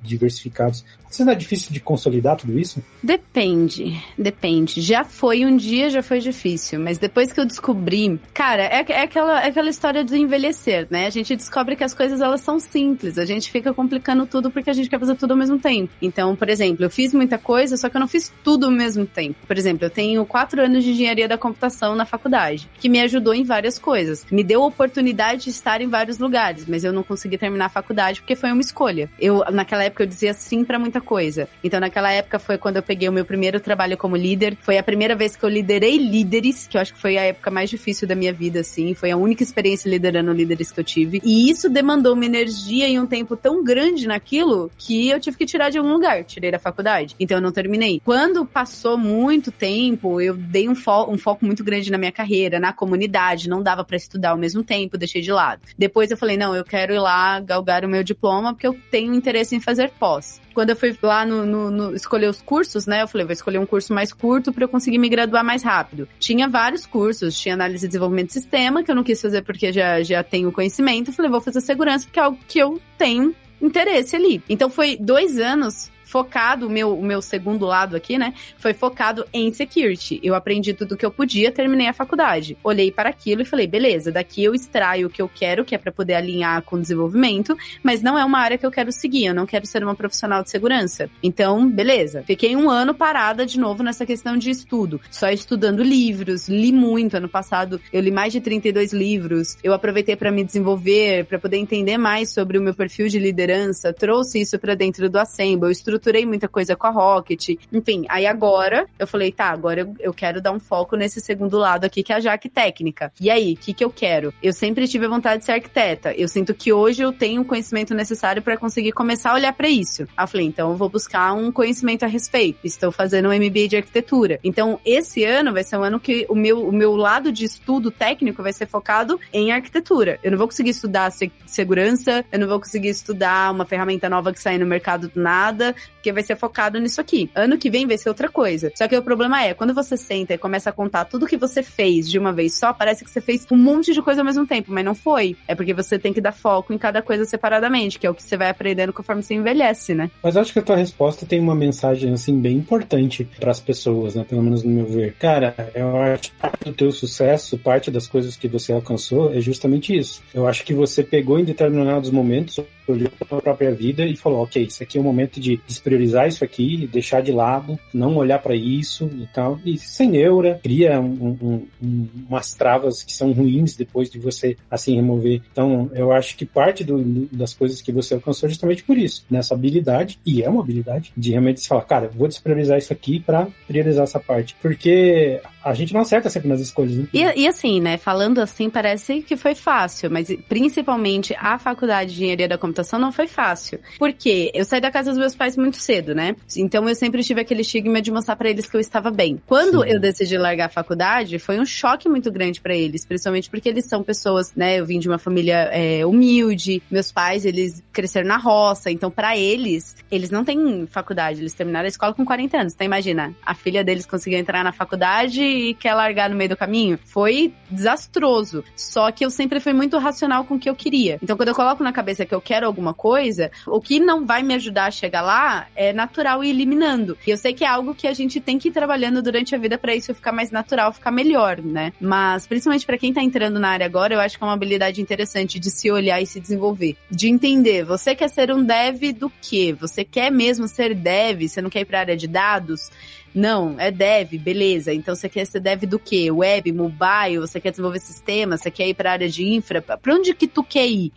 diversificados. Você não é difícil de consolidar tudo isso? Depende, depende. Já foi um dia, já foi difícil, mas depois que eu descobri, cara, é, é, aquela, é aquela história do envelhecer, né? A gente descobre que as coisas elas são simples, a gente fica complicando tudo porque a gente quer fazer tudo ao mesmo tempo. Então, por exemplo, eu fiz muita coisa, só que eu não fiz tudo ao mesmo tempo. Por exemplo, eu tenho quatro anos de engenharia da computação na faculdade, que me ajudou em várias coisas. Me deu a oportunidade de estar em vários lugares, mas eu não consegui terminar a faculdade porque foi uma escolha. Eu, naquela época, eu dizia sim para muita coisa. Então, naquela época foi quando eu peguei o meu primeiro trabalho como líder. Foi a primeira vez que eu liderei líderes, que eu acho que foi a época mais difícil da minha vida, assim. Foi a única experiência liderando líderes que eu tive. E isso demandou uma energia e um tempo tão grande naquilo que eu tive que tirar de algum lugar. Tirei da faculdade. Então, eu não terminei. Quando passou muito tempo, eu dei um, fo um foco muito grande na minha carreira, na comunidade. Não dava para estudar ao mesmo tempo, deixei de lado. Depois eu falei, não, eu quero ir lá galgar o meu diploma, porque eu tenho interesse em fazer pós. Quando eu fui lá no, no, no, escolher os cursos, né? Eu falei, vou escolher um curso mais curto para eu conseguir me graduar mais rápido. Tinha vários cursos, tinha análise e desenvolvimento de sistema, que eu não quis fazer porque já, já tenho conhecimento. Eu falei, vou fazer segurança, porque é algo que eu tenho interesse ali. Então foi dois anos focado, o meu, o meu segundo lado aqui, né? Foi focado em security. Eu aprendi tudo que eu podia, terminei a faculdade. Olhei para aquilo e falei, beleza, daqui eu extraio o que eu quero, que é para poder alinhar com o desenvolvimento, mas não é uma área que eu quero seguir, eu não quero ser uma profissional de segurança. Então, beleza. Fiquei um ano parada de novo nessa questão de estudo, só estudando livros, li muito. Ano passado eu li mais de 32 livros. Eu aproveitei para me desenvolver, para poder entender mais sobre o meu perfil de liderança, trouxe isso para dentro do Assemble, eu estruturei muita coisa com a Rocket. Enfim, aí agora eu falei, tá, agora eu, eu quero dar um foco nesse segundo lado aqui, que é a Jaque técnica. E aí, o que, que eu quero? Eu sempre tive a vontade de ser arquiteta. Eu sinto que hoje eu tenho o conhecimento necessário para conseguir começar a olhar para isso. Aí eu falei, então eu vou buscar um conhecimento a respeito. Estou fazendo um MBA de arquitetura. Então, esse ano vai ser um ano que o meu, o meu lado de estudo técnico vai ser focado em arquitetura. Eu não vou conseguir estudar se segurança, eu não vou conseguir estudar uma ferramenta nova que sai no mercado do nada, porque vai ser focado nisso aqui. Ano que vem vai ser outra coisa. Só que o problema é, quando você senta e começa a contar tudo que você fez de uma vez só, parece que você fez um monte de coisa ao mesmo tempo, mas não foi. É porque você tem que dar foco em cada coisa separadamente, que é o que você vai aprendendo conforme você envelhece, né? Mas acho que a tua resposta tem uma mensagem, assim, bem importante para as pessoas, né? Pelo menos no meu ver. Cara, eu acho que parte do teu sucesso, parte das coisas que você alcançou é justamente isso. Eu acho que você pegou em determinados momentos olhou para a própria vida e falou: ok, isso aqui é o momento de despriorizar isso aqui, deixar de lado, não olhar para isso e tal. E sem neura, cria um, um, um, umas travas que são ruins depois de você assim remover. Então, eu acho que parte do, das coisas que você alcançou é justamente por isso, nessa habilidade, e é uma habilidade, de realmente falar: cara, vou despriorizar isso aqui para priorizar essa parte. Porque a gente não acerta sempre nas escolhas, né? E, e, assim, né? Falando assim, parece que foi fácil, mas principalmente a faculdade de engenharia da computação não foi fácil. Porque eu saí da casa dos meus pais muito cedo, né? Então eu sempre tive aquele estigma de mostrar para eles que eu estava bem. Quando Sim. eu decidi largar a faculdade, foi um choque muito grande para eles, principalmente porque eles são pessoas, né? Eu vim de uma família é, humilde, meus pais, eles cresceram na roça, então para eles, eles não têm faculdade, eles terminaram a escola com 40 anos. Então imagina, a filha deles conseguiu entrar na faculdade quer largar no meio do caminho. Foi desastroso. Só que eu sempre fui muito racional com o que eu queria. Então, quando eu coloco na cabeça que eu quero alguma coisa, o que não vai me ajudar a chegar lá é natural e eliminando. E eu sei que é algo que a gente tem que ir trabalhando durante a vida para isso ficar mais natural, ficar melhor, né? Mas, principalmente para quem tá entrando na área agora, eu acho que é uma habilidade interessante de se olhar e se desenvolver. De entender, você quer ser um dev do quê? Você quer mesmo ser dev? Você não quer ir pra área de dados? Não, é dev, beleza. Então você quer ser dev do quê? Web, mobile, você quer desenvolver sistemas, você quer ir para a área de infra? Para onde que tu quer ir?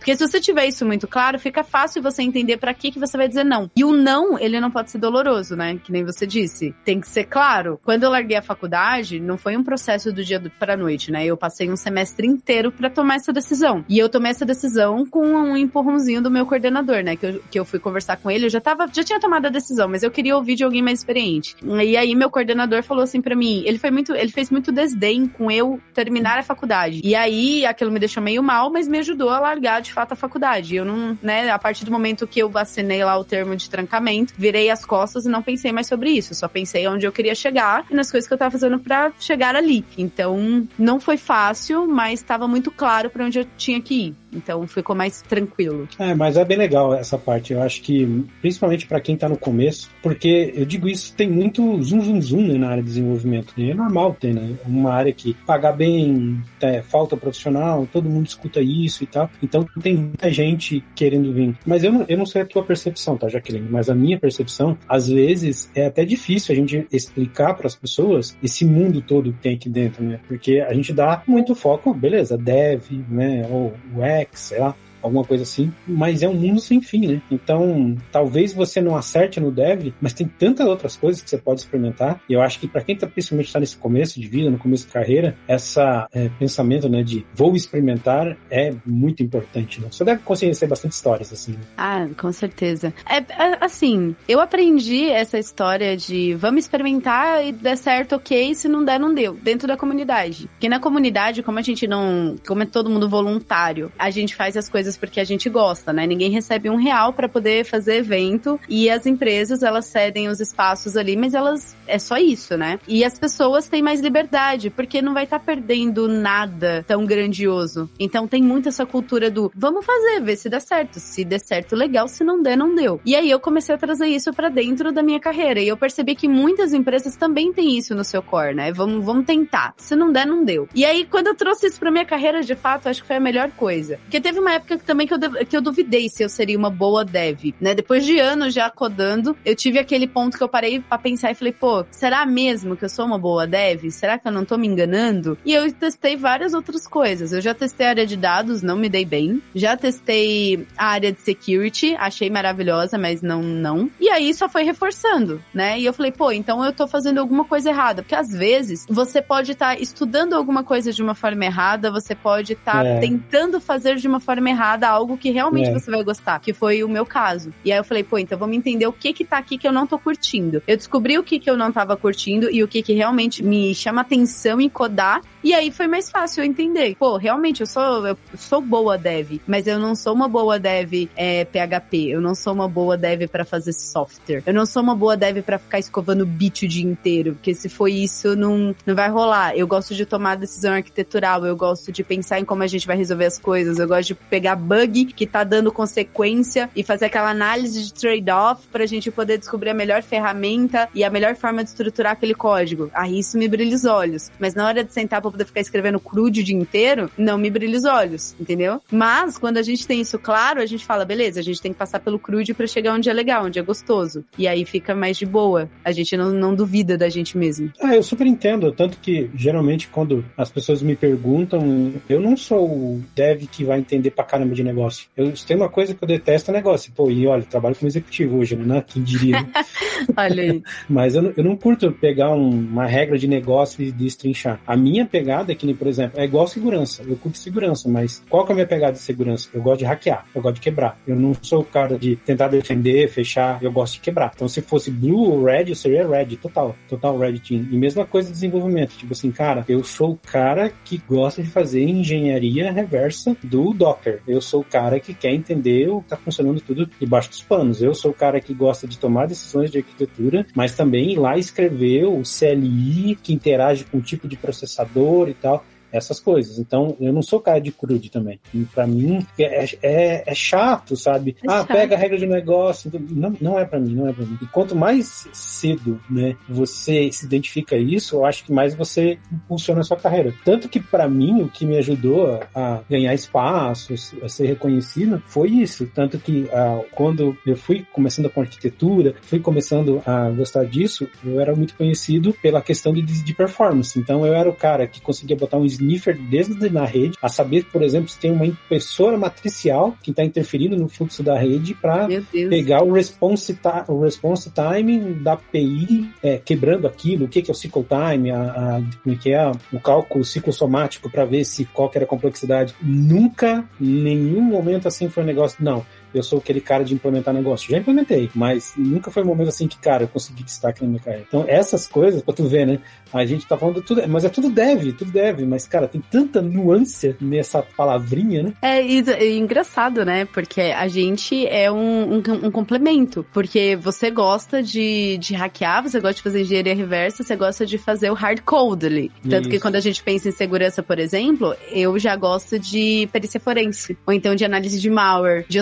Porque se você tiver isso muito claro, fica fácil você entender para que que você vai dizer não. E o não, ele não pode ser doloroso, né? Que nem você disse. Tem que ser claro. Quando eu larguei a faculdade, não foi um processo do dia para noite, né? Eu passei um semestre inteiro para tomar essa decisão. E eu tomei essa decisão com um empurrãozinho do meu coordenador, né? Que eu, que eu fui conversar com ele, eu já tava, já tinha tomado a decisão, mas eu queria ouvir de alguém mais experiente. E aí meu coordenador falou assim para mim, ele foi muito, ele fez muito desdém com eu terminar a faculdade. E aí aquilo me deixou meio mal, mas me ajudou a largar de de fato a faculdade. Eu não, né, a partir do momento que eu assinei lá o termo de trancamento, virei as costas e não pensei mais sobre isso. Só pensei onde eu queria chegar e nas coisas que eu tava fazendo para chegar ali. Então, não foi fácil, mas estava muito claro para onde eu tinha que ir. Então ficou mais tranquilo. É, mas é bem legal essa parte. Eu acho que, principalmente para quem tá no começo, porque eu digo isso, tem muito zoom, zoom, zoom né, na área de desenvolvimento. E é normal ter, né? Uma área que pagar bem, é, falta profissional, todo mundo escuta isso e tal. Então tem muita gente querendo vir. Mas eu não, eu não sei a tua percepção, tá, Jaqueline? Mas a minha percepção, às vezes, é até difícil a gente explicar para as pessoas esse mundo todo que tem aqui dentro, né? Porque a gente dá muito foco, beleza, dev, né? Ou web lá alguma coisa assim, mas é um mundo sem fim, né? Então, talvez você não acerte no dev, mas tem tantas outras coisas que você pode experimentar. E eu acho que para quem tá, principalmente está nesse começo de vida, no começo de carreira, essa é, pensamento, né, de vou experimentar é muito importante. Né? Você deve conhecer bastante histórias assim. Né? Ah, com certeza. É, é, assim, eu aprendi essa história de vamos experimentar e der certo, ok, se não der, não deu, dentro da comunidade. Porque na comunidade, como a gente não, como é todo mundo voluntário, a gente faz as coisas coisas porque a gente gosta, né? Ninguém recebe um real para poder fazer evento e as empresas elas cedem os espaços ali, mas elas é só isso, né? E as pessoas têm mais liberdade porque não vai estar tá perdendo nada tão grandioso. Então tem muito essa cultura do vamos fazer, ver se dá certo. Se der certo, legal. Se não der, não deu. E aí eu comecei a trazer isso para dentro da minha carreira e eu percebi que muitas empresas também têm isso no seu core, né? Vamos, vamos tentar. Se não der, não deu. E aí quando eu trouxe isso para minha carreira, de fato, acho que foi a melhor coisa. Porque teve uma época também que eu, que eu duvidei se eu seria uma boa dev, né? Depois de anos já codando, eu tive aquele ponto que eu parei para pensar e falei, pô, será mesmo que eu sou uma boa dev? Será que eu não tô me enganando? E eu testei várias outras coisas. Eu já testei a área de dados, não me dei bem. Já testei a área de security, achei maravilhosa, mas não, não. E aí só foi reforçando, né? E eu falei, pô, então eu tô fazendo alguma coisa errada. Porque às vezes você pode estar tá estudando alguma coisa de uma forma errada, você pode estar tá é. tentando fazer de uma forma errada algo que realmente é. você vai gostar, que foi o meu caso. E aí eu falei, pô, então vamos entender o que que tá aqui que eu não tô curtindo. Eu descobri o que que eu não tava curtindo e o que que realmente me chama atenção em codar E aí foi mais fácil eu entender. Pô, realmente, eu sou, eu sou boa dev, mas eu não sou uma boa dev é, PHP. Eu não sou uma boa dev para fazer software. Eu não sou uma boa dev para ficar escovando bit o dia inteiro, porque se for isso, não, não vai rolar. Eu gosto de tomar decisão arquitetural, eu gosto de pensar em como a gente vai resolver as coisas, eu gosto de pegar bug que tá dando consequência e fazer aquela análise de trade-off pra gente poder descobrir a melhor ferramenta e a melhor forma de estruturar aquele código. Aí isso me brilha os olhos. Mas na hora de sentar pra poder ficar escrevendo crude o dia inteiro, não me brilha os olhos, entendeu? Mas quando a gente tem isso claro, a gente fala, beleza, a gente tem que passar pelo crude para chegar onde é legal, onde é gostoso. E aí fica mais de boa. A gente não, não duvida da gente mesmo. Ah, eu super entendo. Tanto que geralmente quando as pessoas me perguntam, eu não sou o dev que vai entender pra caramba de negócio. Eu tenho uma coisa que eu detesto é negócio. Pô, e olha, trabalho como executivo hoje, né? Quem diria. olha aí. Mas eu, eu não curto pegar um, uma regra de negócio e destrinchar. A minha pegada é que, por exemplo, é igual segurança. Eu curto segurança, mas qual que é a minha pegada de segurança? Eu gosto de hackear, eu gosto de quebrar. Eu não sou o cara de tentar defender, fechar, eu gosto de quebrar. Então, se fosse blue ou red, eu seria red, total. Total red team. E mesma coisa de desenvolvimento. Tipo assim, cara, eu sou o cara que gosta de fazer engenharia reversa do Docker. Eu sou o cara que quer entender o que está funcionando tudo debaixo dos panos. Eu sou o cara que gosta de tomar decisões de arquitetura, mas também ir lá escrever o CLI que interage com o tipo de processador e tal essas coisas. Então, eu não sou cara de crude também. Para mim, é, é, é, chato, sabe? É ah, chato. pega a regra de negócio. Não, não é para mim, não é para mim. E quanto mais cedo, né, você se identifica isso, eu acho que mais você impulsiona a sua carreira. Tanto que, para mim, o que me ajudou a ganhar espaço, a ser reconhecido, foi isso. Tanto que, ah, quando eu fui começando com arquitetura, fui começando a gostar disso, eu era muito conhecido pela questão de, de performance. Então, eu era o cara que conseguia botar um sniffer desde na rede, a saber, por exemplo, se tem uma impressora matricial que está interferindo no fluxo da rede para pegar o response, o response time da API, é, quebrando aquilo, o que, que é o cycle time, a, a, como é que é o cálculo ciclosomático para ver se qual era a complexidade. Nunca, em nenhum momento assim foi um negócio, não eu sou aquele cara de implementar negócio. Já implementei, mas nunca foi um momento assim que, cara, eu consegui destaque na minha carreira. Então, essas coisas, pra tu ver, né? A gente tá falando tudo, mas é tudo deve, tudo deve, mas, cara, tem tanta nuance nessa palavrinha, né? É, é engraçado, né? Porque a gente é um, um, um, complemento, porque você gosta de, de hackear, você gosta de fazer engenharia reversa, você gosta de fazer o hard code ali. Tanto Isso. que quando a gente pensa em segurança, por exemplo, eu já gosto de perícia forense, ou então de análise de malware, de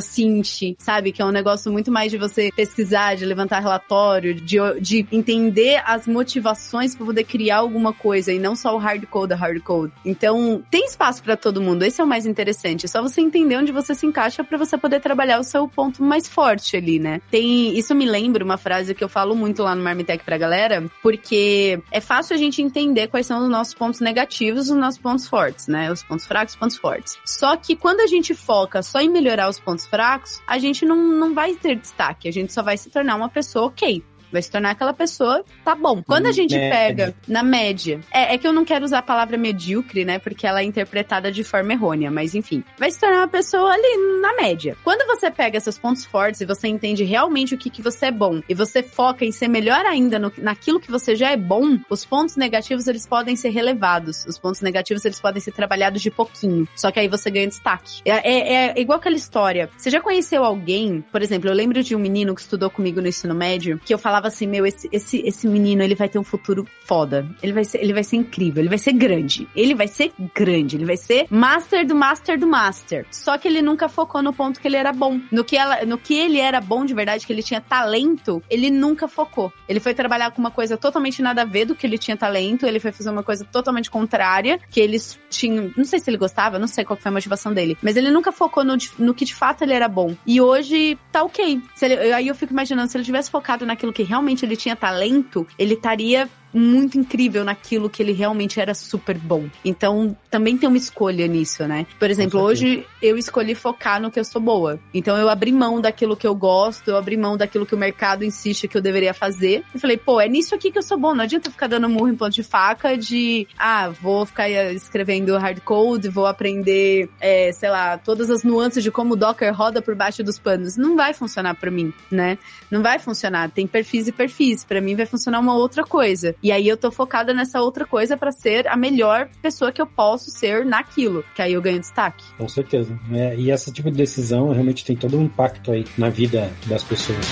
Sabe? Que é um negócio muito mais de você pesquisar, de levantar relatório, de, de entender as motivações para poder criar alguma coisa e não só o hard code, hard code. Então, tem espaço para todo mundo. Esse é o mais interessante. É só você entender onde você se encaixa para você poder trabalhar o seu ponto mais forte ali, né? Tem, isso me lembra uma frase que eu falo muito lá no Marmitech pra galera, porque é fácil a gente entender quais são os nossos pontos negativos os nossos pontos fortes, né? Os pontos fracos os pontos fortes. Só que quando a gente foca só em melhorar os pontos fracos, a gente não, não vai ter destaque, a gente só vai se tornar uma pessoa ok. Vai se tornar aquela pessoa, tá bom. Quando a gente média. pega na média, é, é, que eu não quero usar a palavra medíocre, né? Porque ela é interpretada de forma errônea, mas enfim. Vai se tornar uma pessoa ali na média. Quando você pega seus pontos fortes e você entende realmente o que, que você é bom e você foca em ser melhor ainda no, naquilo que você já é bom, os pontos negativos eles podem ser relevados. Os pontos negativos eles podem ser trabalhados de pouquinho. Só que aí você ganha destaque. É, é, é igual aquela história. Você já conheceu alguém, por exemplo, eu lembro de um menino que estudou comigo no ensino médio, que eu falava falava assim, meu, esse, esse, esse menino, ele vai ter um futuro foda. Ele vai ser, ele vai ser incrível, ele vai ser grande. Ele vai ser grande, ele vai ser master do master do master. Só que ele nunca focou no ponto que ele era bom. No que, ela, no que ele era bom de verdade, que ele tinha talento, ele nunca focou. Ele foi trabalhar com uma coisa totalmente nada a ver do que ele tinha talento, ele foi fazer uma coisa totalmente contrária, que eles tinham, não sei se ele gostava, não sei qual foi a motivação dele, mas ele nunca focou no, no que de fato ele era bom. E hoje tá ok. Ele, aí eu fico imaginando, se ele tivesse focado naquilo que realmente ele tinha talento, ele estaria muito incrível naquilo que ele realmente era super bom. Então, também tem uma escolha nisso, né? Por exemplo, hoje eu escolhi focar no que eu sou boa. Então, eu abri mão daquilo que eu gosto, eu abri mão daquilo que o mercado insiste que eu deveria fazer. E falei, pô, é nisso aqui que eu sou bom. Não adianta ficar dando murro em ponto de faca de, ah, vou ficar escrevendo hard code, vou aprender, é, sei lá, todas as nuances de como o Docker roda por baixo dos panos. Não vai funcionar para mim, né? Não vai funcionar. Tem perfis e perfis. Para mim vai funcionar uma outra coisa. E aí eu tô focada nessa outra coisa para ser a melhor pessoa que eu posso ser naquilo, que aí eu ganho destaque. Com certeza. É, e esse tipo de decisão realmente tem todo um impacto aí na vida das pessoas.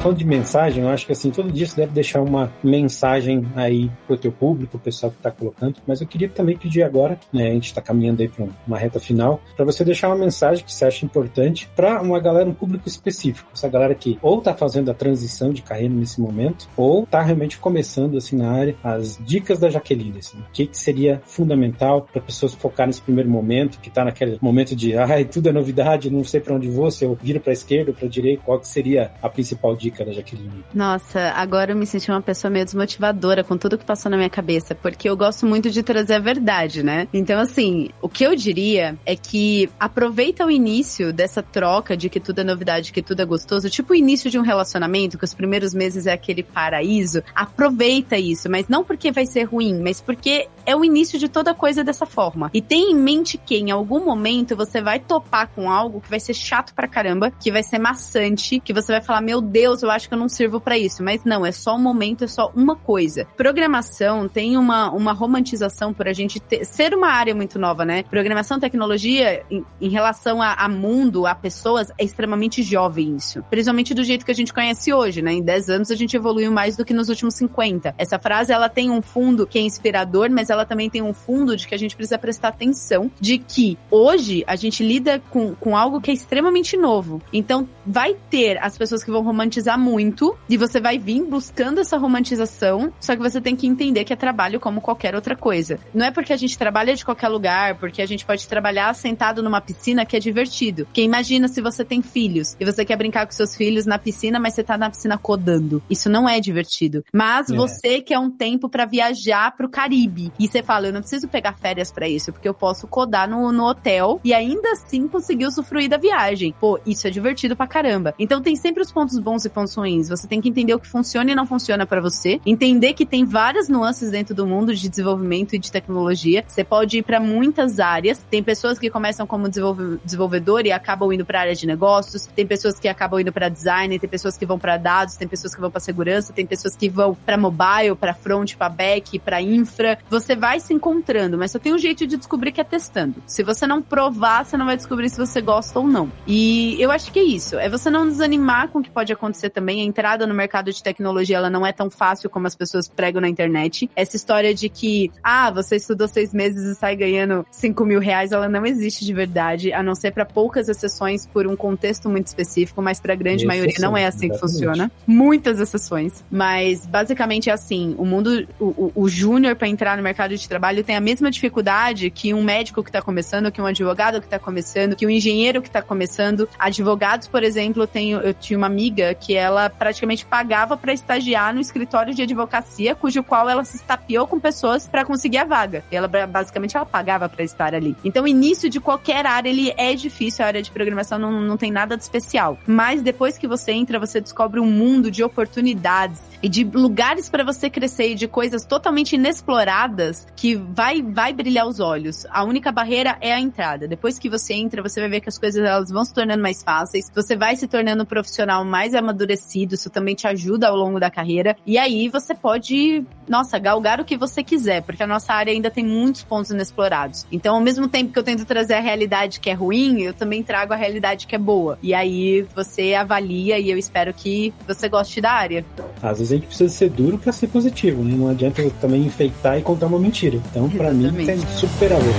Falando de mensagem, eu acho que assim, todo dia você deve deixar uma mensagem aí pro teu público, o pessoal que tá colocando, mas eu queria também pedir agora, né, a gente tá caminhando aí para uma reta final, para você deixar uma mensagem que você acha importante para uma galera, um público específico, essa galera que ou tá fazendo a transição de carreira nesse momento, ou tá realmente começando assim na área, as dicas da Jaqueline, assim, o que, que seria fundamental para pessoas focar nesse primeiro momento, que tá naquele momento de, ai, tudo é novidade, não sei para onde vou, se eu viro para esquerda ou para direita, qual que seria a principal dica dica da Jaqueline? Nossa, agora eu me senti uma pessoa meio desmotivadora com tudo que passou na minha cabeça, porque eu gosto muito de trazer a verdade, né? Então, assim, o que eu diria é que aproveita o início dessa troca de que tudo é novidade, que tudo é gostoso, tipo o início de um relacionamento, que os primeiros meses é aquele paraíso. Aproveita isso, mas não porque vai ser ruim, mas porque é o início de toda coisa dessa forma. E tem em mente que em algum momento você vai topar com algo que vai ser chato pra caramba, que vai ser maçante, que você vai falar: Meu Deus, eu acho que eu não sirvo para isso. Mas não, é só um momento, é só uma coisa. Programação tem uma, uma romantização por a gente ter, ser uma área muito nova, né? Programação, tecnologia, em, em relação a, a, mundo, a pessoas, é extremamente jovem isso. Principalmente do jeito que a gente conhece hoje, né? Em 10 anos a gente evoluiu mais do que nos últimos 50. Essa frase, ela tem um fundo que é inspirador, mas ela também tem um fundo de que a gente precisa prestar atenção de que hoje a gente lida com, com algo que é extremamente novo. Então, vai ter as pessoas que vão romantizar muito e você vai vir buscando essa romantização, só que você tem que entender que é trabalho como qualquer outra coisa. Não é porque a gente trabalha de qualquer lugar, porque a gente pode trabalhar sentado numa piscina que é divertido. Porque imagina se você tem filhos e você quer brincar com seus filhos na piscina, mas você tá na piscina codando. Isso não é divertido. Mas é. você quer um tempo para viajar pro Caribe e você fala, eu não preciso pegar férias para isso, porque eu posso codar no, no hotel e ainda assim conseguir usufruir da viagem. Pô, isso é divertido pra caramba. Então tem sempre os pontos bons e pontos ruins. Você tem que entender o que funciona e não funciona para você, entender que tem várias nuances dentro do mundo de desenvolvimento e de tecnologia. Você pode ir para muitas áreas. Tem pessoas que começam como desenvolvedor e acabam indo para área de negócios, tem pessoas que acabam indo para design, tem pessoas que vão para dados, tem pessoas que vão para segurança, tem pessoas que vão para mobile, para front, para back, para infra. Você vai se encontrando, mas só tem um jeito de descobrir que é testando. Se você não provar, você não vai descobrir se você gosta ou não. E eu acho que é isso. É você não desanimar com o que pode acontecer também. A entrada no mercado de tecnologia, ela não é tão fácil como as pessoas pregam na internet. Essa história de que, ah, você estudou seis meses e sai ganhando cinco mil reais, ela não existe de verdade, a não ser para poucas exceções por um contexto muito específico, mas para a grande maioria não é assim exatamente. que funciona. Muitas exceções. Mas basicamente é assim: o mundo, o, o, o júnior para entrar no mercado de trabalho tem a mesma dificuldade que um médico que está começando, que um advogado que está começando, que um engenheiro que está começando. Advogados, por exemplo, eu, tenho, eu tinha uma amiga que ela praticamente pagava para estagiar no escritório de advocacia, cujo qual ela se estapeou com pessoas para conseguir a vaga. E ela basicamente ela pagava para estar ali. Então, o início de qualquer área ele é difícil, a área de programação não, não tem nada de especial. Mas depois que você entra, você descobre um mundo de oportunidades e de lugares para você crescer e de coisas totalmente inexploradas que vai vai brilhar os olhos. A única barreira é a entrada. Depois que você entra, você vai ver que as coisas elas vão se tornando mais fáceis. Você vai se tornando um profissional mais amadurecido. Isso também te ajuda ao longo da carreira. E aí você pode, nossa, galgar o que você quiser, porque a nossa área ainda tem muitos pontos inexplorados. Então, ao mesmo tempo que eu tento trazer a realidade que é ruim, eu também trago a realidade que é boa. E aí você avalia e eu espero que você goste da área. Às vezes a gente precisa ser duro para ser positivo? Não adianta também enfeitar e contar uma mentira. Então, para mim, tem super a ver.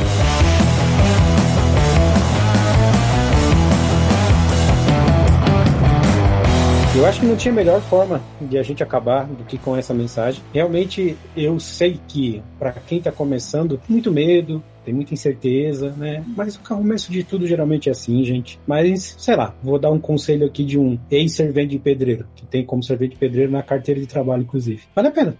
Eu acho que não tinha melhor forma de a gente acabar do que com essa mensagem. Realmente, eu sei que para quem está começando, muito medo, tem muita incerteza, né? Mas o começo de tudo geralmente é assim, gente. Mas, sei lá, vou dar um conselho aqui de um ex-servente de pedreiro, que tem como servente de pedreiro na carteira de trabalho, inclusive. Vale a pena.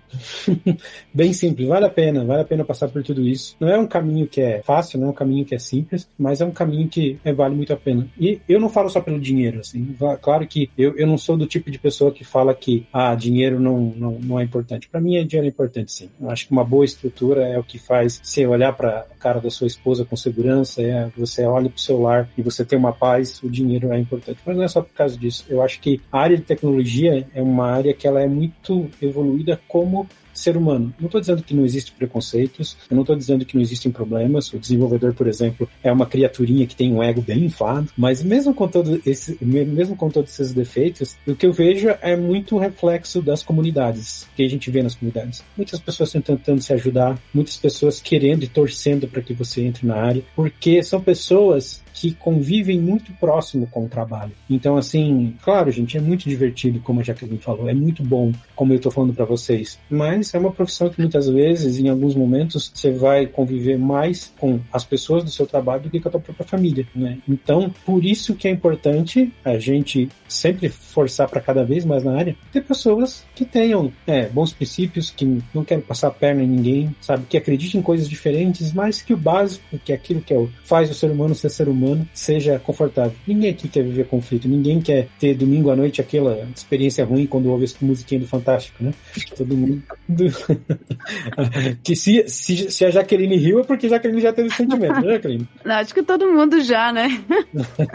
Bem simples, vale a pena, vale a pena passar por tudo isso. Não é um caminho que é fácil, não é um caminho que é simples, mas é um caminho que é, vale muito a pena. E eu não falo só pelo dinheiro, assim. Claro que eu, eu não sou do tipo de pessoa que fala que, ah, dinheiro não, não, não é importante. Para mim, é dinheiro é importante, sim. Eu acho que uma boa estrutura é o que faz você olhar para cara da sua esposa com segurança, é você olha para o celular e você tem uma paz, o dinheiro é importante. Mas não é só por causa disso. Eu acho que a área de tecnologia é uma área que ela é muito evoluída como ser humano. Não estou dizendo que não existem preconceitos, eu não estou dizendo que não existem problemas. O desenvolvedor, por exemplo, é uma criaturinha que tem um ego bem inflado, mas mesmo com todo esse, mesmo com todos esses defeitos, o que eu vejo é muito reflexo das comunidades que a gente vê nas comunidades. Muitas pessoas estão tentando se ajudar, muitas pessoas querendo e torcendo para que você entre na área, porque são pessoas que convivem muito próximo com o trabalho. Então, assim, claro, gente, é muito divertido, como a Jacqueline falou, é muito bom, como eu estou falando para vocês, mas é uma profissão que muitas vezes, em alguns momentos, você vai conviver mais com as pessoas do seu trabalho do que com a tua própria família, né? Então, por isso que é importante a gente sempre forçar para cada vez mais na área ter pessoas que tenham é, bons princípios, que não querem passar a perna em ninguém, sabe, que acreditem em coisas diferentes, mas que o básico, que é aquilo que é faz o ser humano ser ser humano humano seja confortável. Ninguém aqui quer viver conflito, ninguém quer ter domingo à noite aquela experiência ruim quando ouve essa musiquinha do Fantástico, né? Todo mundo. que se, se, se, a Jaqueline riu é porque a Jaqueline já teve sentimento, né, Jaqueline? Não, acho que todo mundo já, né?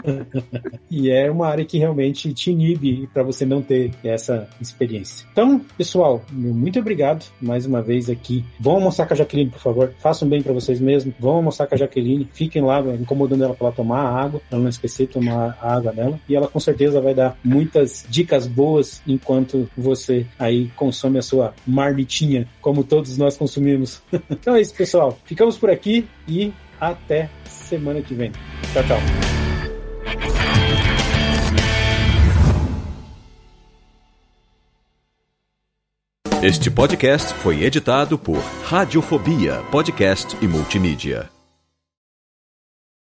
e é uma área que realmente te inibe para você não ter essa experiência. Então, pessoal, muito obrigado mais uma vez aqui. Vão almoçar com a Jaqueline, por favor. Façam bem para vocês mesmos. Vão almoçar com a Jaqueline. Fiquem lá incomodando ela pela tomar água, para não esquecer de tomar a água dela. E ela com certeza vai dar muitas dicas boas enquanto você aí consome a sua marmitinha, como todos nós consumimos. então é isso, pessoal. Ficamos por aqui e até semana que vem. Tchau, tchau. Este podcast foi editado por Radiofobia, podcast e multimídia.